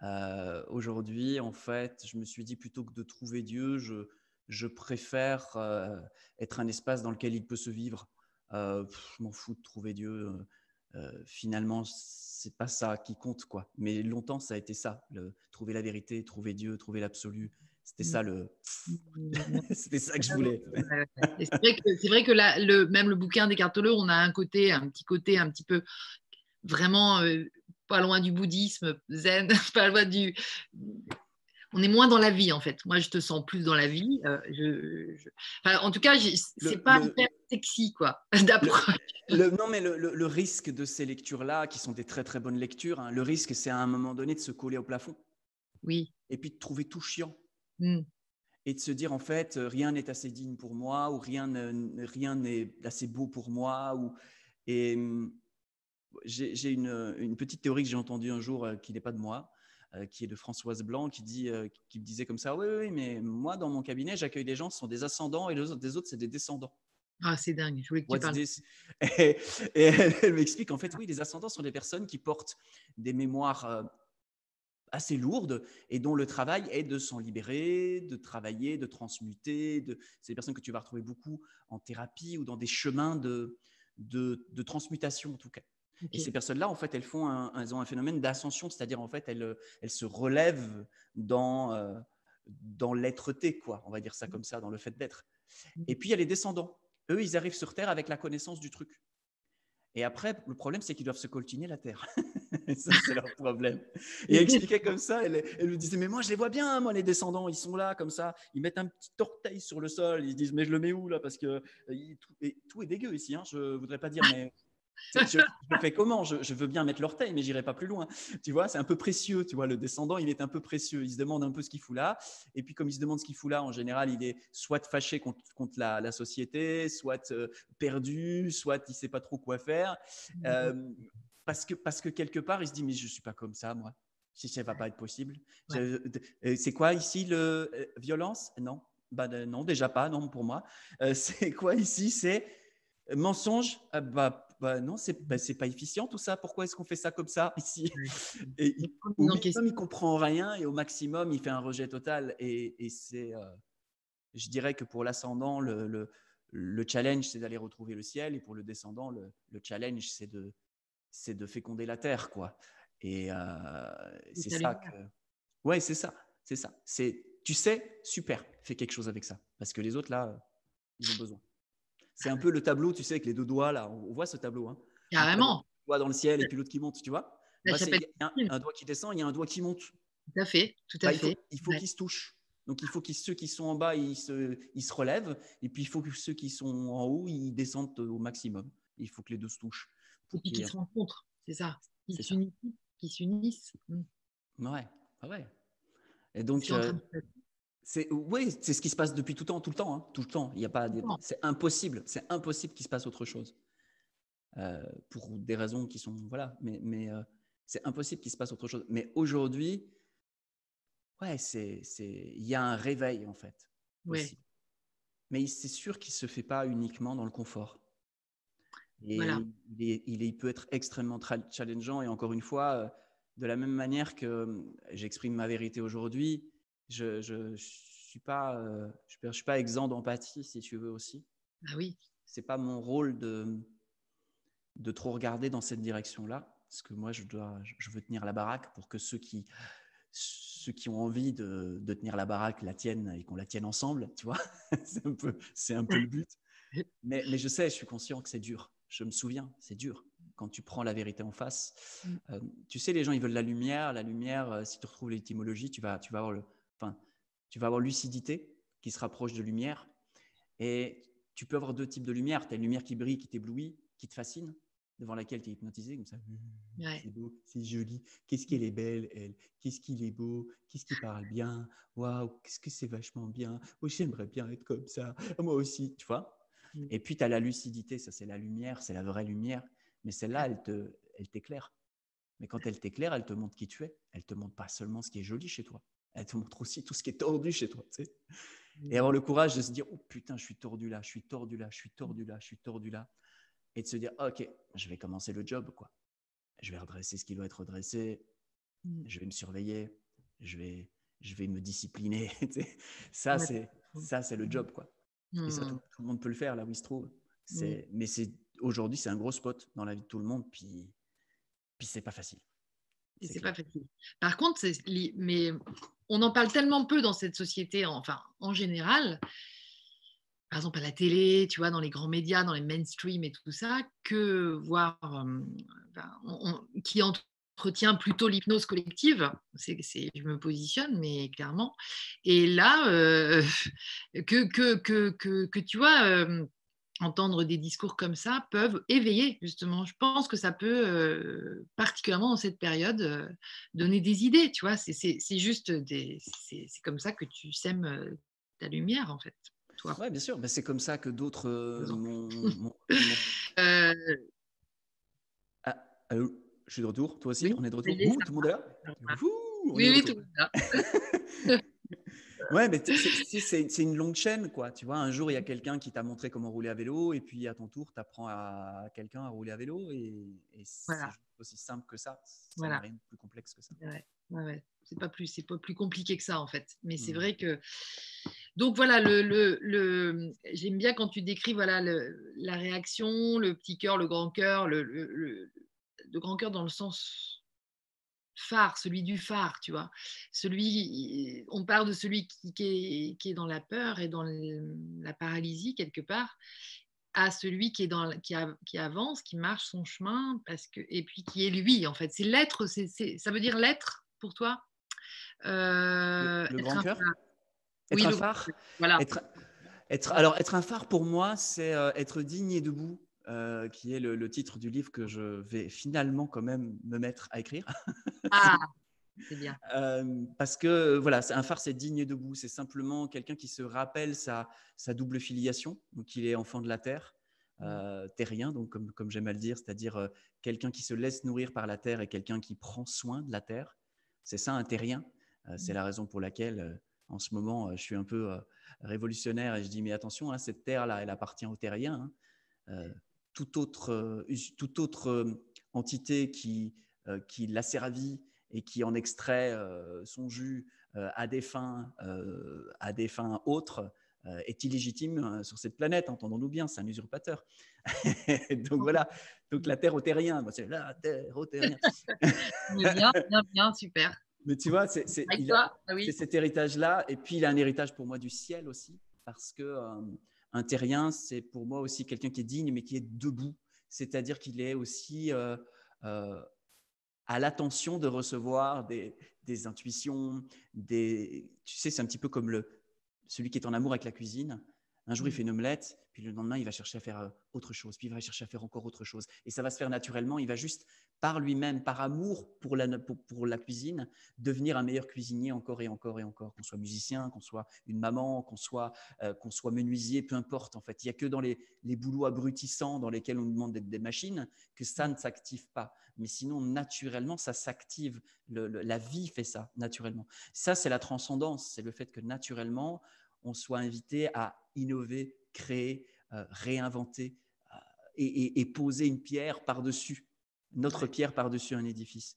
Euh, aujourd'hui, en fait, je me suis dit plutôt que de trouver Dieu, je, préfère être un espace dans lequel il peut se vivre. je m'en fous de trouver Dieu. finalement, c'est pas ça qui compte, quoi. Mais longtemps, ça a été ça, trouver la vérité, trouver Dieu, trouver l'absolu. C'était ça le. C'était ça que je voulais.
C'est vrai que, le, même le bouquin des cartoleux, on a un côté, un petit côté un petit peu vraiment euh, pas loin du bouddhisme, zen, pas loin du. On est moins dans la vie en fait. Moi, je te sens plus dans la vie. Euh, je, en tout cas, c'est pas hyper sexy quoi
non, mais le, risque de ces lectures-là, qui sont des très très bonnes lectures, hein, le risque, c'est à un moment donné de se coller au plafond.
Oui.
Et puis de trouver tout chiant. Mmh. Et de se dire, en fait, euh, rien n'est assez digne pour moi, ou rien n'est assez beau pour moi. Ou... Et mmh, j'ai une, petite théorie que j'ai entendue un jour, euh, qui n'est pas de moi, euh, qui est de Françoise Blanc, qui, dit, qui me disait comme ça, oui, oui, mais moi, dans mon cabinet, j'accueille des gens, ce sont des ascendants, et les autres, des autres, c'est des descendants.
Ah, c'est dingue, je voulais que tu parles.
Et, elle, m'explique en fait, oui, les ascendants sont des personnes qui portent des mémoires assez lourde et dont le travail est de s'en libérer, de travailler, de transmuter. De... C'est des personnes que tu vas retrouver beaucoup en thérapie ou dans des chemins de, de, transmutation en tout cas. Et ces personnes-là, en fait, elles, font un, elles ont un phénomène d'ascension, c'est-à-dire en fait, elles, elles, se relèvent dans, euh, dans l'être-té, quoi. On va dire ça mmh. comme ça, dans le fait d'être. Mmh. Et puis, il y a les descendants. Eux, ils arrivent sur Terre avec la connaissance du truc. Et après, le problème, c'est qu'ils doivent se coltiner la terre. ça, c'est leur problème. Et elle expliquait comme ça, elle, elle me disait, mais moi, je les vois bien, moi, les descendants, ils sont là, comme ça, ils mettent un petit orteil sur le sol, ils se disent, mais je le mets où, là? Parce que euh, tout, est dégueu ici, hein, je ne voudrais pas dire, mais je, fais comment? Je, veux bien mettre l'orteil, mais j'irai pas plus loin. Tu vois, c'est un peu précieux. Tu vois, le descendant, il est un peu précieux. Il se demande un peu ce qu'il fout là. Et puis, comme il se demande ce qu'il fout là, en général, il est soit fâché contre, la, société, soit euh, perdu, soit il sait pas trop quoi faire. Mmh. Euh, parce, que, parce que quelque part, il se dit, mais je suis pas comme ça, moi. Si ça va pas être possible. Euh, c'est quoi ici le violence? Non. Bah, non, déjà pas, non pour moi. c'est quoi ici? C'est mensonge? Ah, bah, bah, non, c'est bah, pas efficient tout ça. Pourquoi est-ce qu'on fait ça comme ça ici? Et Au minimum, il comprend rien et au maximum, il fait un rejet total. Et, c'est, euh, je dirais que pour l'ascendant, le, le, challenge, c'est d'aller retrouver le ciel. Et pour le descendant, le, challenge, c'est de, c'est de féconder la terre, quoi. Et euh, c'est ça que. Ouais, c'est ça. C'est ça. C'est, tu sais, super, fais quelque chose avec ça. Parce que les autres, là, ils ont besoin. C'est un peu le tableau, tu sais, avec les deux doigts là. On voit ce tableau. Hein.
Carrément.
Un doigt dans le ciel et puis l'autre qui monte, tu vois. il y a un, doigt qui descend, il y a un doigt qui monte.
Tout à fait, tout à bah,
fait. Il faut, qu'ils se touchent. Donc il faut que ceux qui sont en bas, ils se, ils se relèvent. Et puis il faut que ceux qui sont en haut, ils descendent au maximum. Il faut que les deux se touchent.
Et puis qu'ils se rencontrent, c'est ça. Qu'ils s'unissent.
Mmh. Ouais, ouais. Et donc, c'est oui, c'est ce qui se passe depuis tout le temps, tout le temps, hein, tout le temps. Il y a pas, c'est impossible, c'est impossible qu'il se passe autre chose. pour des raisons qui sont voilà, mais, mais c'est impossible qu'il se passe autre chose. Mais aujourd'hui, ouais, c'est il y a un réveil en fait.
Oui.
Mais c'est sûr qu'il se fait pas uniquement dans le confort. Et il, il, peut être extrêmement challengeant. Et encore une fois, de la même manière que j'exprime ma vérité aujourd'hui, je ne suis, pas, je, suis pas exempt d'empathie, si tu veux aussi.
Ah oui.
Ce n'est pas mon rôle de, de trop regarder dans cette direction-là, parce que moi, je, dois, je veux tenir la baraque pour que ceux qui, ceux qui ont envie de, de tenir la baraque la tiennent et qu'on la tienne ensemble, tu vois. c'est un, peu, un peu le but. Mais, mais je sais, je suis conscient que c'est dur. Je me souviens, c'est dur quand tu prends la vérité en face. Mm. Euh, tu sais, les gens, ils veulent la lumière. La lumière, euh, si tu retrouves l'étymologie, tu vas, tu vas avoir le, tu vas avoir lucidité qui se rapproche de lumière. Et tu peux avoir deux types de lumière. Tu as une lumière qui brille, qui t'éblouit, qui te fascine, devant laquelle tu es hypnotisé, comme ça. C'est beau, c'est joli. Qu'est-ce qu'elle est belle, elle? Qu'est-ce qu'il est beau? Qu'est-ce qu'il parle bien? Waouh, qu'est-ce que c'est vachement bien. Oh, j'aimerais bien être comme ça. Moi aussi, tu vois? Mm. Et puis, tu as la lucidité, ça c'est la lumière, c'est la vraie lumière. Mais celle-là, elle, te, elle t'éclaire. Mais quand elle t'éclaire, elle te montre qui tu es. Elle te montre pas seulement ce qui est joli chez toi. Elle te montre aussi tout ce qui est tordu chez toi. Tu sais et mmh. avoir le courage de se dire, oh putain, je suis tordu là, je suis tordu là, je suis tordu là, je suis tordu là. Et de se dire, ok, je vais commencer le job. quoi. Je vais redresser ce qui doit être redressé. Mmh. Je vais me surveiller. Je vais, je vais me discipliner. ça, c'est, ça, c'est le job. quoi. Et ça, mmh. tout, le monde peut le faire là où il se trouve. C'est, Mais c'est aujourd'hui, c'est un gros spot dans la vie de tout le monde, puis, puis c'est pas facile.
C'est pas facile. Par contre, mais on en parle tellement peu dans cette société, enfin, en général, par exemple à la télé, tu vois, dans les grands médias, dans les mainstream et tout ça, que voir euh, qui entretient plutôt l'hypnose collective, c'est, je me positionne, mais clairement. Et là, euh, que, que, que, que, tu vois, euh, entendre des discours comme ça peuvent éveiller justement. Je pense que ça peut, euh, particulièrement dans cette période, euh, donner des idées. Tu vois, c'est juste des, c'est comme ça que tu sèmes euh, ta lumière en fait.
Oui, bien sûr. Ben, c'est comme ça que d'autres ah, allô, je suis de retour. Toi aussi, on est de retour? tout le monde est là?
oui, oui, tout le monde est là.
Ouais, mais c'est une longue chaîne, quoi. Tu vois, un jour, il y a quelqu'un qui t'a montré comment rouler à vélo, et puis à ton tour, tu apprends à quelqu'un à rouler à vélo, et, c'est aussi simple que ça. C'est rien de plus complexe que ça.
Ouais, ouais, C'est pas plus, c'est pas plus compliqué que ça en fait. Mais c'est mmh. vrai que donc voilà, le, le, le... j'aime bien quand tu décris voilà la réaction, le petit cœur, le grand cœur, le, le, grand cœur dans le sens phare, celui du phare, tu vois. Celui, on parle de celui qui, est, dans la peur et dans la paralysie quelque part, à celui qui est dans qui, avance, qui marche son chemin, parce que et puis qui est lui en fait. C'est l'être, c'est, ça veut dire l'être pour toi.
Euh, le, grand cœur. Être un phare? Voilà. Être, alors être un phare pour moi, c'est euh, être digne et debout euh, qui est le, titre du livre que je vais finalement quand même me mettre à écrire.
Ah, c'est bien.
Euh, parce que voilà, un phare, c'est digne debout. C'est simplement quelqu'un qui se rappelle sa, sa, double filiation. Donc, il est enfant de la terre, mmh. euh, terrien, donc comme, comme j'aime à le dire, c'est-à-dire quelqu'un qui se laisse nourrir par la terre et quelqu'un qui prend soin de la terre. C'est ça un terrien. c'est mmh. la raison pour laquelle en ce moment, je suis un peu révolutionnaire et je dis mais attention, hein, cette terre-là, elle appartient aux terriens. Hein toute autre, euh, toute autre euh, entité qui, euh, qui l'asservit et qui en extrait son jus à des fins, à des fins autres est illégitime sur cette planète, entendons-nous bien, c'est un usurpateur. donc voilà, donc la terre au terrien, c'est la terre au terrien.
bien, bien, bien, super.
Mais tu vois, c'est ah cet héritage-là, et puis il a un héritage pour moi du ciel aussi, parce que un terrien, c'est pour moi aussi quelqu'un qui est digne, mais qui est debout. C'est-à-dire qu'il est aussi euh, euh, à l'attention de recevoir des, intuitions. Tu sais, c'est un petit peu comme celui qui est en amour avec la cuisine. Un jour, il
Mm.
fait une omelette, puis le lendemain, il va chercher à faire euh, autre chose, puis il va chercher à faire encore autre chose. Et ça va se faire naturellement. Il va juste, par lui-même, par amour pour la, pour, pour la cuisine, devenir un meilleur cuisinier encore et encore et encore. Qu'on soit musicien, qu'on soit une maman, qu'on soit, euh, qu'on soit menuisier, peu importe. En fait, il n'y a que dans les, les boulots abrutissants dans lesquels on demande d'être des machines que ça ne s'active pas. Mais sinon, naturellement, ça s'active. La vie fait ça, naturellement. Ça, c'est la transcendance. C'est le fait que naturellement, on soit invité à innover, créer, euh, réinventer euh, et, et- et poser une pierre par-dessus, notre pierre par-dessus un édifice.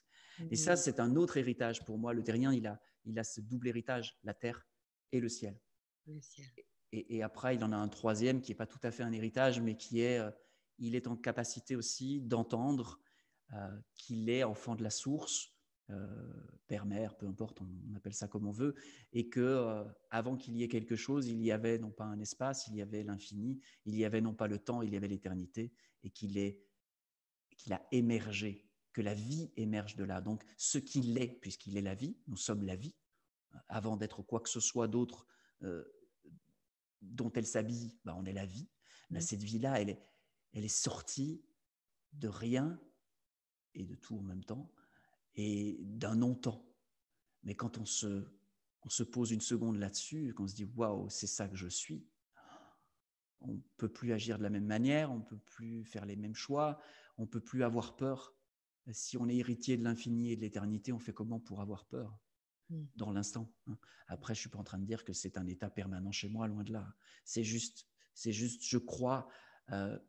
Et ça, c'est un autre héritage pour moi. Le terrien, il a, il a ce double héritage, la terre et le ciel.
Le ciel.
Et, et après, il en a un troisième qui n'est pas tout à fait un héritage, mais qui est, euh, il est en capacité aussi d'entendre qu'il est enfant de la source, euh, père, mère, peu importe, on, appelle ça comme on veut, et que euh, avant qu'il y ait quelque chose, il y avait non pas un espace, il y avait l'infini, il y avait non pas le temps, il y avait l'éternité, et qu'il est, qu'il a émergé, que la vie émerge de là. Donc, ce qu'il est, puisqu'il est la vie, nous sommes la vie, avant d'être quoi que ce soit d'autre. euh, dont elle s'habille, bah, on est la vie. Mais
Mm.
cette vie-là, elle est, elle est sortie de rien et de tout en même temps et d'un non-temps. Mais quand on se, on se pose une seconde là-dessus, qu'on se dit waouh, c'est ça que je suis, on ne peut plus agir de la même manière, on ne peut plus faire les mêmes choix, on ne peut plus avoir peur. Si on est héritier de l'infini et de l'éternité, on fait comment pour avoir peur
Mm.
dans l'instant hein? Après, je suis pas en train de dire que c'est un état permanent chez moi, loin de là. C'est juste, c'est juste, je crois, euh,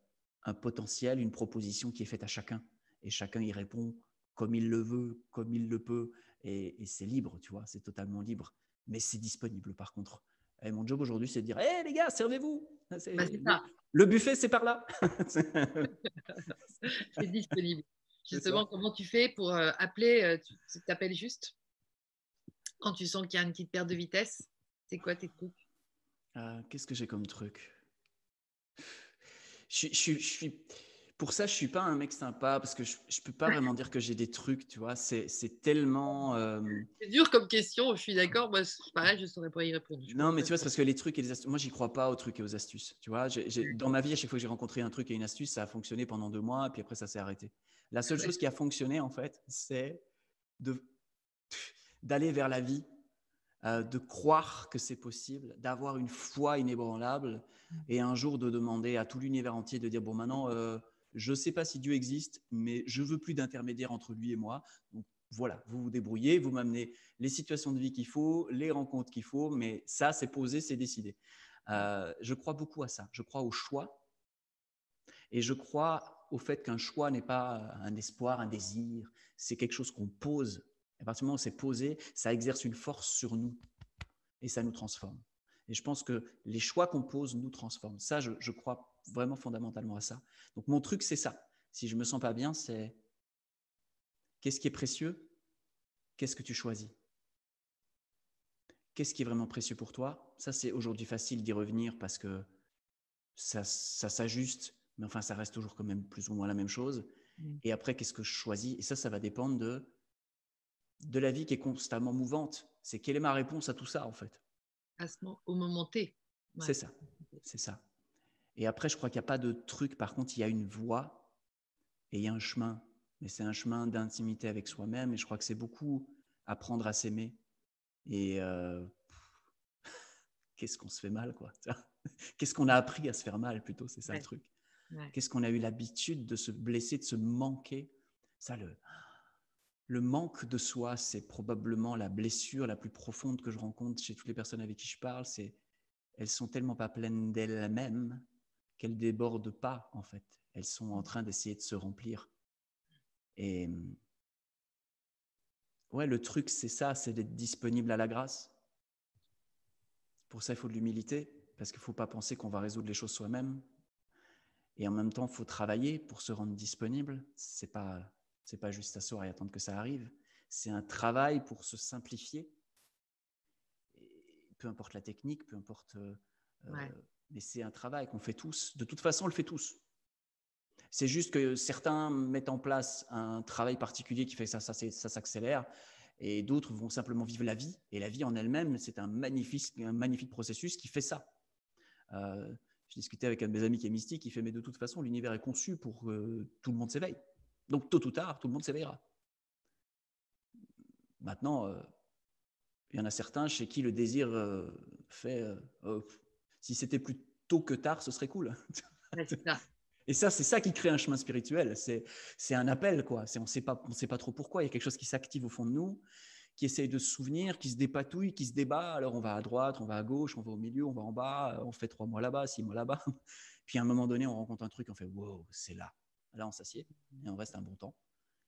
un potentiel, une proposition qui est faite à chacun, et chacun y répond comme il le veut, comme il le peut, et, et c'est libre, tu vois, c'est totalement libre. Mais c'est disponible, par contre. Et mon job aujourd'hui, c'est de dire, hé les gars, servez-vous.
Bah,
le, buffet, c'est par là.
C'est disponible. Justement, comment tu fais pour euh, appeler euh, Tu t'appelles juste quand tu sens qu'il y a une petite perte de vitesse C'est quoi tes trucs?
Euh, Qu'est-ce que j'ai comme truc? Je suis, Pour ça, je suis pas un mec sympa parce que je ne peux pas vraiment dire que j'ai des trucs, tu vois. C'est tellement. euh,
C'est dur comme question, je suis d'accord. Moi, pareil, je ne saurais pas y répondre.
Non, mais tu vois, c'est parce que les trucs et les astuces, moi, j'y crois pas aux trucs et aux astuces. Tu vois, J'ai- j'ai- dans ma vie, à chaque fois que j'ai rencontré un truc et une astuce, ça a fonctionné pendant deux mois, puis après, ça s'est arrêté. La seule
Ouais.
chose qui a fonctionné, en fait, c'est de d'aller vers la vie, euh, de croire que c'est possible, d'avoir une foi inébranlable, et un jour de demander à tout l'univers entier de dire bon, maintenant, euh, je sais pas si Dieu existe, mais je veux plus d'intermédiaire entre lui et moi. Donc voilà, vous vous débrouillez, vous m'amenez les situations de vie qu'il faut, les rencontres qu'il faut, mais ça, c'est posé, c'est décidé. Euh, je crois beaucoup à ça. Je crois au choix. Et je crois au fait qu'un choix n'est pas un espoir, un désir. C'est quelque chose qu'on pose. À partir du moment où c'est posé, ça exerce une force sur nous et ça nous transforme. Et je pense que les choix qu'on pose nous transforment. Ça, je crois vraiment fondamentalement à ça. Donc mon truc, c'est ça. Si je me sens pas bien, c'est qu'est-ce qui est précieux? Qu'est-ce que tu choisis? Qu'est-ce qui est vraiment précieux pour toi? Ça, c'est aujourd'hui facile d'y revenir parce que ça, ça s'ajuste, mais enfin, ça reste toujours quand même plus ou moins la même chose.
Mm.
Et après, qu'est-ce que je choisis? Et ça, ça va dépendre de, de la vie qui est constamment mouvante. C'est quelle est ma réponse à tout ça, en fait?
À ce moment- au moment T. Ouais.
C'est ça. C'est ça. Et après, je crois qu'il n'y a pas de truc. Par contre, il y a une voie et il y a un chemin. Mais c'est un chemin d'intimité avec soi-même. Et je crois que c'est beaucoup apprendre à s'aimer. Et euh, qu'est-ce qu'on se fait mal, quoi. Qu'est-ce qu'on a appris à se faire mal, plutôt, c'est ça
Ouais.
le truc.
Ouais.
Qu'est-ce qu'on a eu l'habitude de se blesser, de se manquer? Ça, le, le manque de soi, c'est probablement la blessure la plus profonde que je rencontre chez toutes les personnes avec qui je parle. C'est elles sont tellement pas pleines d'elles-mêmes qu'elles débordent pas en fait. Elles sont en train d'essayer de se remplir. Et ouais, le truc c'est ça, c'est d'être disponible à la grâce. Pour ça, il faut de l'humilité parce qu'il faut pas penser qu'on va résoudre les choses soi-même. Et en même temps, il faut travailler pour se rendre disponible. C'est pas c'est pas juste s'asseoir et attendre que ça arrive. C'est un travail pour se simplifier peu importe la technique, peu importe. euh,
Ouais.
Mais c'est un travail qu'on fait tous. De toute façon, on le fait tous. C'est juste que certains mettent en place un travail particulier qui fait que ça, s'accélère, et d'autres vont simplement vivre la vie. Et la vie en elle-même, c'est un magnifique, processus qui fait ça. Euh, je discutais avec un de mes amis qui est mystique, il fait Mais de toute façon, l'univers est conçu pour que tout le monde s'éveille. Donc, tôt ou tard, tout le monde s'éveillera. Maintenant, euh, il y en a certains chez qui le désir euh, fait oh, Si c'était plus tôt que tard, ce serait cool. Et ça, c'est ça qui crée un chemin spirituel. C'est un appel, quoi. On ne sait pas, on sait pas trop pourquoi. Il y a quelque chose qui s'active au fond de nous qui essaye de se souvenir, qui se dépatouille, qui se débat. Alors on va à droite, on va à gauche, on va au milieu, on va en bas, on fait trois mois là-bas, six mois là-bas. Puis à un moment donné, on rencontre un truc, on fait wow, c'est là. Là, on s'assied et on reste un bon temps.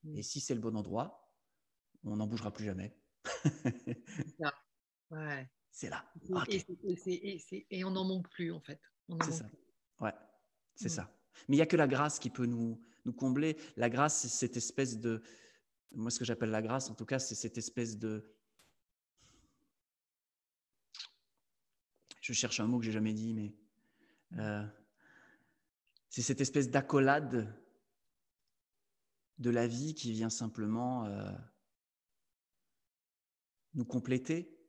Mm. Et si c'est le bon endroit, on n'en bougera plus jamais.
ouais.
C'est là.
Et, on n'en manque plus, en fait.
C'est ça. Ouais, c'est mm. ça. Mais il n'y a que la grâce qui peut nous, nous combler. La grâce, c'est cette espèce de, moi, ce que j'appelle la grâce, en tout cas, c'est cette espèce de... Je cherche un mot que j'ai jamais dit, mais euh, c'est cette espèce d'accolade de la vie qui vient simplement euh, nous compléter.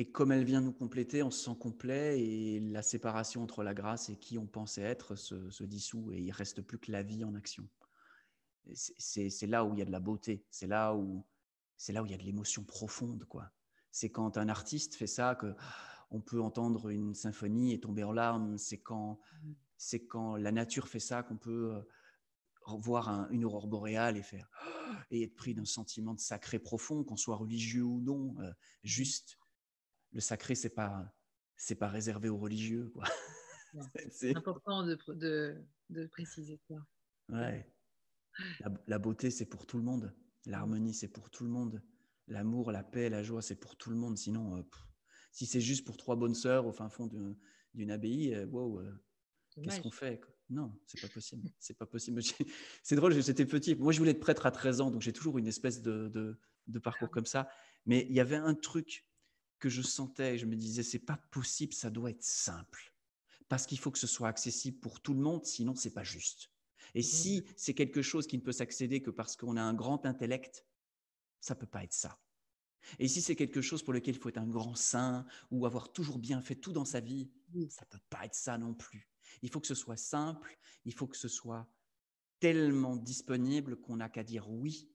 Et comme elle vient nous compléter, on se sent complet et la séparation entre la grâce et qui on pensait être se, dissout et il reste plus que la vie en action c'est là où il y a de la beauté, c'est là où c'est là où il y a de l'émotion profonde, quoi. C'est quand un artiste fait ça que on peut entendre une symphonie et tomber en larmes. C'est quand c'est quand la nature fait ça qu'on peut euh, voir une aurore boréale et faire et être pris d'un sentiment de sacré profond, qu'on soit religieux ou non. Euh, juste le sacré, c'est pas c'est pas réservé aux religieux, quoi.
C'est important de, de, de préciser ça.
Ouais. La, beauté, c'est pour tout le monde. L'harmonie, c'est pour tout le monde. L'amour, la paix, la joie, c'est pour tout le monde. Sinon, euh, si c'est juste pour trois bonnes sœurs au fin fond d'une abbaye, euh, wow, euh, qu'est-ce qu'on fait Non, c'est pas possible. C'est pas possible. C'est drôle, j'étais petit. Moi, je voulais être prêtre à 13 ans, donc j'ai toujours une espèce de, parcours comme ça. Mais il y avait un truc que je sentais, je me disais, c'est pas possible, ça doit être simple. Parce qu'il faut que ce soit accessible pour tout le monde, sinon c'est pas juste. Et si c'est quelque chose qui ne peut s'accéder que parce qu'on a un grand intellect, ça peut pas être ça. Et si c'est quelque chose pour lequel il faut être un grand saint ou avoir toujours bien fait tout dans sa vie, ça peut pas être ça non plus. Il faut que ce soit simple, il faut que ce soit tellement disponible qu'on n'a qu'à dire oui,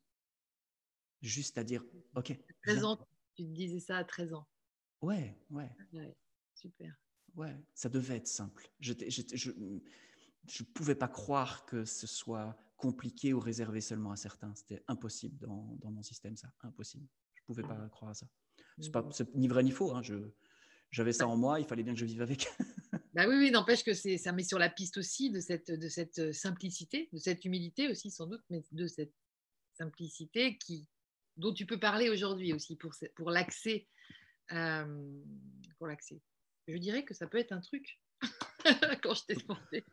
juste à dire OK.
13 ans, tu disais ça à 13 ans.
Ouais, ouais.
ouais super.
Ouais, ça devait être simple. je, je ne pouvais pas croire que ce soit compliqué ou réservé seulement à certains. C'était impossible dans, mon système, ça. Impossible. Je ne pouvais pas croire à ça. Ce n'est ni vrai ni faux. Hein. j'avais ça en moi, il fallait bien que je vive avec.
bah oui, oui, n'empêche que ça met sur la piste aussi de cette, de cette euh, simplicité, de cette humilité aussi sans doute, mais de cette simplicité qui, dont tu peux parler aujourd'hui aussi pour, pour l'accès. Euh, pour l'accès. Je dirais que ça peut être un truc quand je t'ai demandé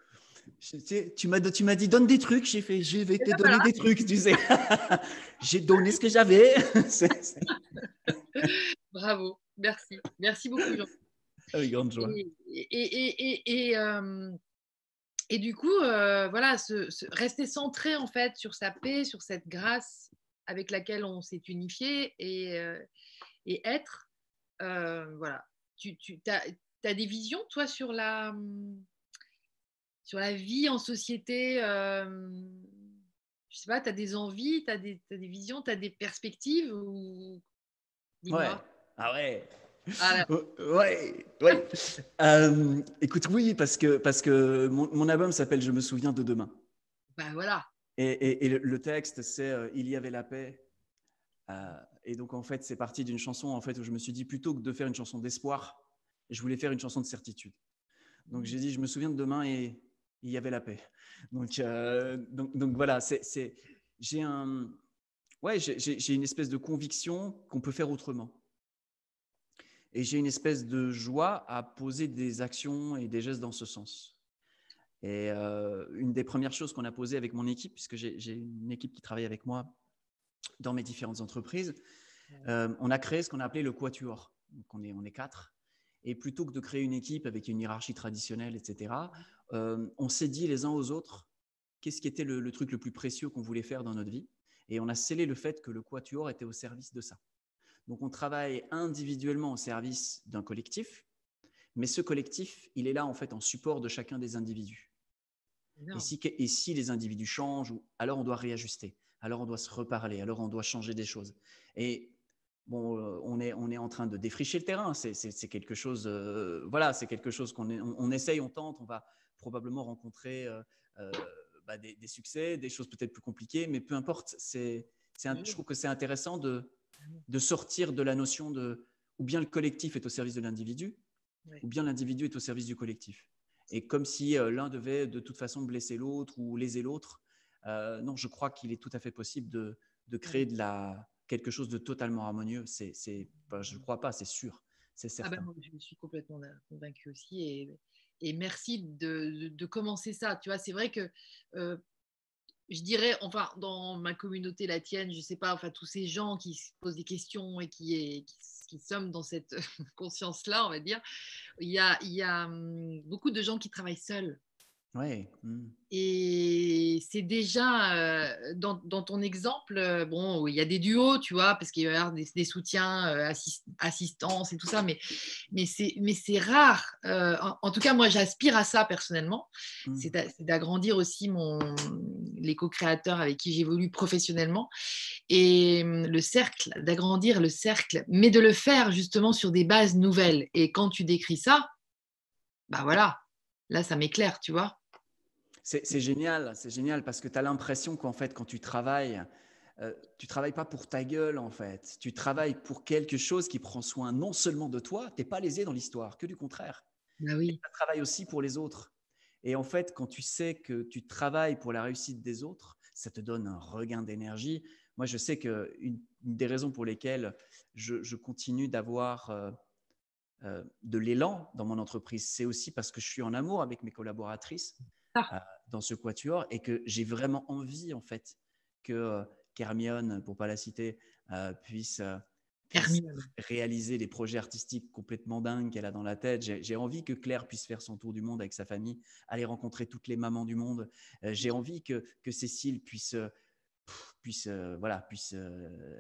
tu m'as tu m'as dit donne des trucs, j'ai fait je vais te donner des trucs, tu sais. j'ai donné ce que j'avais.
Bravo, merci, merci beaucoup Jean.
Avec grande joie.
Et, et, et, euh, et du coup, euh, voilà, rester centré en fait sur sa paix, sur cette grâce avec laquelle on s'est unifié et, euh, et être, voilà. Tu, tu as, as, des visions, toi, sur la sur la vie en société euh, Je sais pas, tu as des envies, tu as, des visions, tu as des perspectives ou...
Ouais. Ah ouais. Ah, ouais, ouais. Euh, écoute, oui, parce que, parce que mon, album s'appelle Je me souviens de demain.
Ben voilà.
Et, et, le, texte, c'est euh, Il y avait la paix. Et donc, en fait, c'est parti d'une chanson en fait, où je me suis dit, plutôt que de faire une chanson d'espoir, je voulais faire une chanson de certitude. Donc, j'ai dit, je me souviens de demain et il y avait la paix. Donc, voilà, j'ai, une espèce de conviction qu'on peut faire autrement. Et j'ai une espèce de joie à poser des actions et des gestes dans ce sens. Et euh, une des premières choses qu'on a posées avec mon équipe, puisque j'ai, une équipe qui travaille avec moi dans mes différentes entreprises, euh, on a créé ce qu'on a appelé le quatuor. Donc on est, on est quatre. Et plutôt que de créer une équipe avec une hiérarchie traditionnelle, etc., euh, on s'est dit les uns aux autres qu'est-ce qui était le, truc le plus précieux qu'on voulait faire dans notre vie? Et on a scellé le fait que le quatuor était au service de ça. Donc on travaille individuellement au service d'un collectif, Mais ce collectif, il est là en fait en support de chacun des individus. Et si, et si, les individus changent, alors on doit réajuster, alors on doit se reparler, alors on doit changer des choses. Et bon, euh, on est, on est en train de défricher le terrain. C'est quelque chose, euh, voilà, c'est quelque chose qu'on on, essaye, on tente, on va probablement rencontrer euh, bah, des, succès, des choses peut-être plus compliquées, mais peu importe. C'est, je trouve que c'est intéressant de, de sortir de la notion de ou bien le collectif est au service de l'individu, ou bien l'individu est au service du collectif. Et comme si l'un devait de toute façon blesser l'autre ou léser l'autre. Non, je crois qu'il est tout à fait possible de, de créer de la, quelque chose de totalement harmonieux. C'est, je ne crois pas, c'est sûr. C'est
ah ben, certain. je suis complètement convaincue aussi. Et, et merci de, de, commencer ça. Tu vois, c'est vrai que euh, je dirais, enfin, dans ma communauté, la tienne, je ne sais pas, enfin, tous ces gens qui se posent des questions et qui, qui, qui sommes dans cette conscience-là, on va dire, il y a, il y a hum, beaucoup de gens qui travaillent seuls.
Ouais. Mmh.
Et c'est déjà euh, dans, ton exemple, euh, bon, il y a des duos, tu vois, parce qu'il y a des, soutiens, euh, assistance et tout ça, mais, mais c'est rare. En, tout cas, moi, j'aspire à ça personnellement. Mmh. C'est d'agrandir aussi mon, les co-créateurs avec qui j'évolue professionnellement. Et hum, le cercle, d'agrandir le cercle, mais de le faire justement sur des bases nouvelles. Et quand tu décris ça, bah voilà, là, ça m'éclaire, tu vois.
C'est génial, c'est génial parce que tu as l'impression qu'en fait, quand tu travailles, euh, tu travailles pas pour ta gueule en fait. Tu travailles pour quelque chose qui prend soin non seulement de toi, tu n'es pas lésé dans l'histoire, que du contraire.
Bah oui.
Tu travailles aussi pour les autres. Et en fait, quand tu sais que tu travailles pour la réussite des autres, ça te donne un regain d'énergie. Moi, je sais qu'une une des raisons pour lesquelles je, continue d'avoir euh, euh, de l'élan dans mon entreprise, c'est aussi parce que je suis en amour avec mes collaboratrices. Euh, dans ce quatuor et que j'ai vraiment envie en fait que euh, Kermione, pour pas la citer, euh, puisse, réaliser les projets artistiques complètement dingues qu'elle a dans la tête. J'ai envie que Claire puisse faire son tour du monde avec sa famille, aller rencontrer toutes les mamans du monde. j'ai envie que, que, Cécile puisse, puisse, voilà, puisse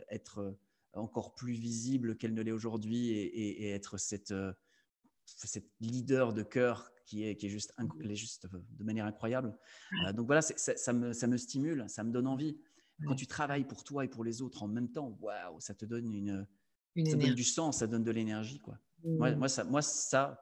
être encore plus visible qu'elle ne l'est aujourd'hui et, et, être cette, cette leader de cœur qui est, qui est juste, mmh. juste euh, de manière incroyable. Euh, donc voilà, ça, me, ça me stimule, ça me donne envie. Quand tu travailles pour toi et pour les autres en même temps, waouh, ça te donne une, ça donne du sens, ça donne de l'énergie, quoi. Moi, mmh. moi, ça, moi, ça,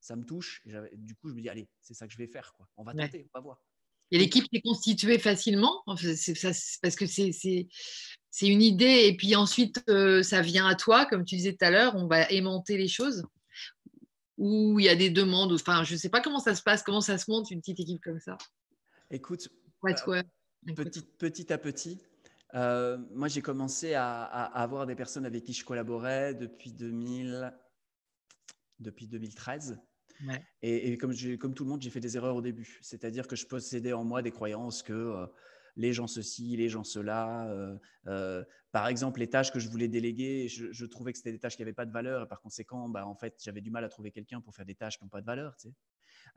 ça me touche. du coup, je me dis, allez, c'est ça que je vais faire, quoi. On va tenter, on va voir.
Et l'équipe s'est constituée facilement, c'est, parce que c'est, c'est, une idée, et puis ensuite, euh, ça vient à toi, comme tu disais tout à l'heure, on va aimanter les choses? Ou il y a des demandes Enfin, je ne sais pas comment ça se passe, comment ça se monte une petite équipe comme ça.
Écoute, euh, petit, petit, à petit, euh, moi j'ai commencé à, avoir des personnes avec qui je collaborais depuis, 2000, depuis 2013. Et, comme, comme, tout le monde, j'ai fait des erreurs au début. C'est-à-dire que je possédais en moi des croyances que euh, les gens ceci, les gens cela. Euh, euh, par exemple, les tâches que je voulais déléguer, je, trouvais que c'était des tâches qui n'avaient pas de valeur. Et par conséquent, bah, en fait, j'avais du mal à trouver quelqu'un pour faire des tâches qui n'ont pas de valeur. Tu sais.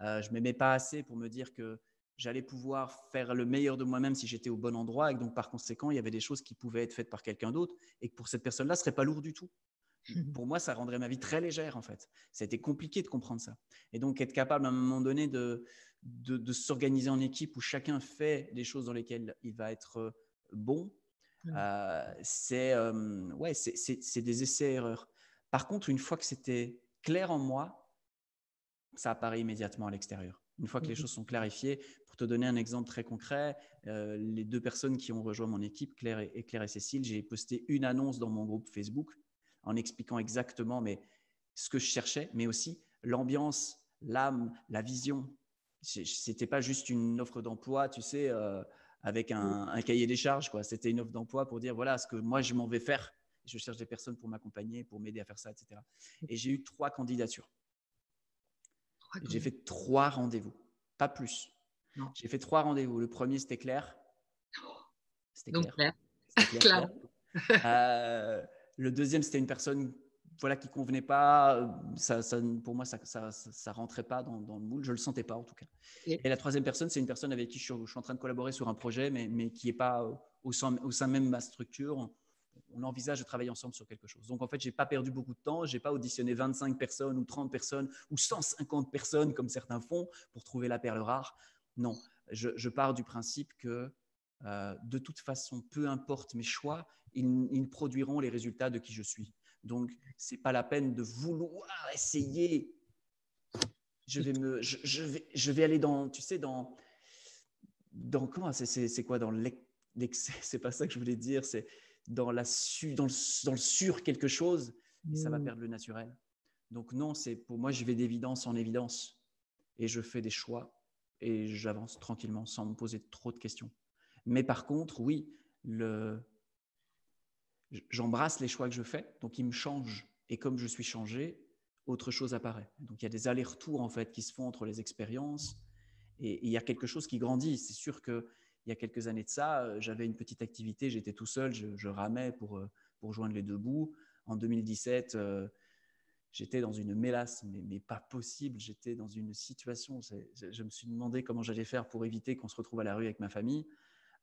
Euh, je ne m'aimais pas assez pour me dire que j'allais pouvoir faire le meilleur de moi-même si j'étais au bon endroit. Et donc, par conséquent, il y avait des choses qui pouvaient être faites par quelqu'un d'autre et que pour cette personne-là, ce serait pas lourd du tout. Pour moi, ça rendrait ma vie très légère, en fait. Été compliqué de comprendre ça. Et donc, être capable à un moment donné de, de, s'organiser en équipe où chacun fait des choses dans lesquelles il va être euh, bon, euh, c'est euh, ouais, c'est des essais-erreurs. Par contre, une fois que c'était clair en moi, ça apparaît immédiatement à l'extérieur. Une fois que les mmh choses sont clarifiées, pour te donner un exemple très concret, les deux personnes qui ont rejoint mon équipe, Claire et, Claire et Cécile, j'ai posté une annonce dans mon groupe Facebook en expliquant exactement mais, ce que je cherchais, mais aussi l'ambiance, l'âme, la vision c'était pas juste une offre d'emploi, tu sais, euh, avec un, cahier des charges. Quoi. C'était une offre d'emploi pour dire voilà ce que moi je m'en vais faire. Je cherche des personnes pour m'accompagner, pour m'aider à faire ça, etc. Et j'ai eu trois candidatures. J'ai fait trois rendez-vous, pas plus. J'ai fait trois rendez-vous. Le premier, c'était Claire.
C'était Claire.
Claire. Euh, le deuxième, c'était une personne voilà, qui convenait pas. Euh, ça, pour moi, ça, ça, rentrait pas dans, le moule. Je le sentais pas en tout cas. Et, la troisième personne, c'est une personne avec qui je suis, en train de collaborer sur un projet, mais, mais qui n'est pas au sein, au sein même de ma structure. on envisage de travailler ensemble sur quelque chose. Donc en fait, j'ai pas perdu beaucoup de temps, j'ai pas auditionné 25 personnes ou 30 personnes ou 150 personnes comme certains font pour trouver la perle rare. Non, je, pars du principe que euh, de toute façon, peu importe mes choix, ils, produiront les résultats de qui je suis. Donc, c'est pas la peine de vouloir essayer. Je vais me, je, vais, je vais aller dans, tu sais, dans, dans comment c'est quoi dans l'excès C'est pas ça que je voulais dire. C'est dans la su, dans le, dans le sur quelque chose, et ça va mmh. perdre le naturel. Donc non, c'est pour moi, je vais d'évidence en évidence et je fais des choix et j'avance tranquillement sans me poser trop de questions. Mais par contre, oui, le, j'embrasse les choix que je fais, donc ils me changent. Et comme je suis changé, autre chose apparaît. Donc il y a des allers-retours en fait qui se font entre les expériences et, il y a quelque chose qui grandit. C'est sûr que il y a quelques années de ça, euh, j'avais une petite activité, j'étais tout seul, je, ramais pour, euh, pour joindre les deux bouts. En 2017, euh, j'étais dans une mélasse, mais, mais pas possible. J'étais dans une situation, je, me suis demandé comment j'allais faire pour éviter qu'on se retrouve à la rue avec ma famille.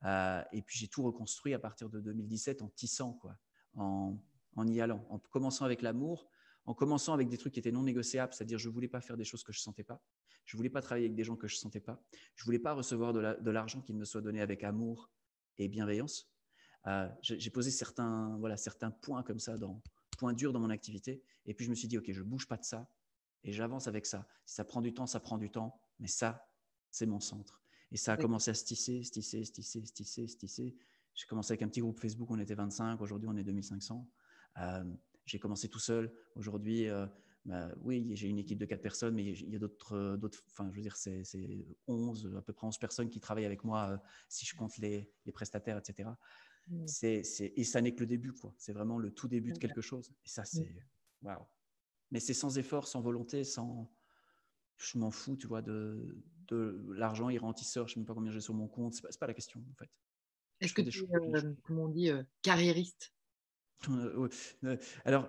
Euh, et puis j'ai tout reconstruit à partir de 2017 en tissant, quoi, en, y allant, en commençant avec l'amour, en commençant avec des trucs qui étaient non négociables, c'est-à-dire je voulais pas faire des choses que je sentais pas, je voulais pas travailler avec des gens que je sentais pas, je voulais pas recevoir de l'argent qui me soit donné avec amour et bienveillance. Euh, j'ai posé certains, voilà, certains points comme ça, dans, points durs dans mon activité, et puis je me suis dit ok, je bouge pas de ça et j'avance avec ça. Si ça prend du temps, ça prend du temps, mais ça, c'est mon centre. Et ça a commencé à se tisser, se tisser, se tisser, se tisser, se tisser. J'ai commencé avec un petit groupe Facebook, on était 25, aujourd'hui on est 2500. Euh, j'ai commencé tout seul. Aujourd'hui, euh, bah, oui, j'ai une équipe de 4 personnes, mais il y a d'autres, enfin, je veux dire, c'est 11, à peu près 11 personnes qui travaillent avec moi, euh, si je compte les, les prestataires, etc. C'est, et ça n'est que le début, quoi. C'est vraiment le tout début de quelque chose. Et ça, c'est waouh. Mais c'est sans effort, sans volonté, sans. Je m'en fous, tu vois, de, l'argent, il rentisseur, je ne sais même pas combien j'ai sur mon compte, ce n'est pas, la question en fait.
Est-ce que tu es, euh, comment on dit, euh, carriériste?
Euh, Alors,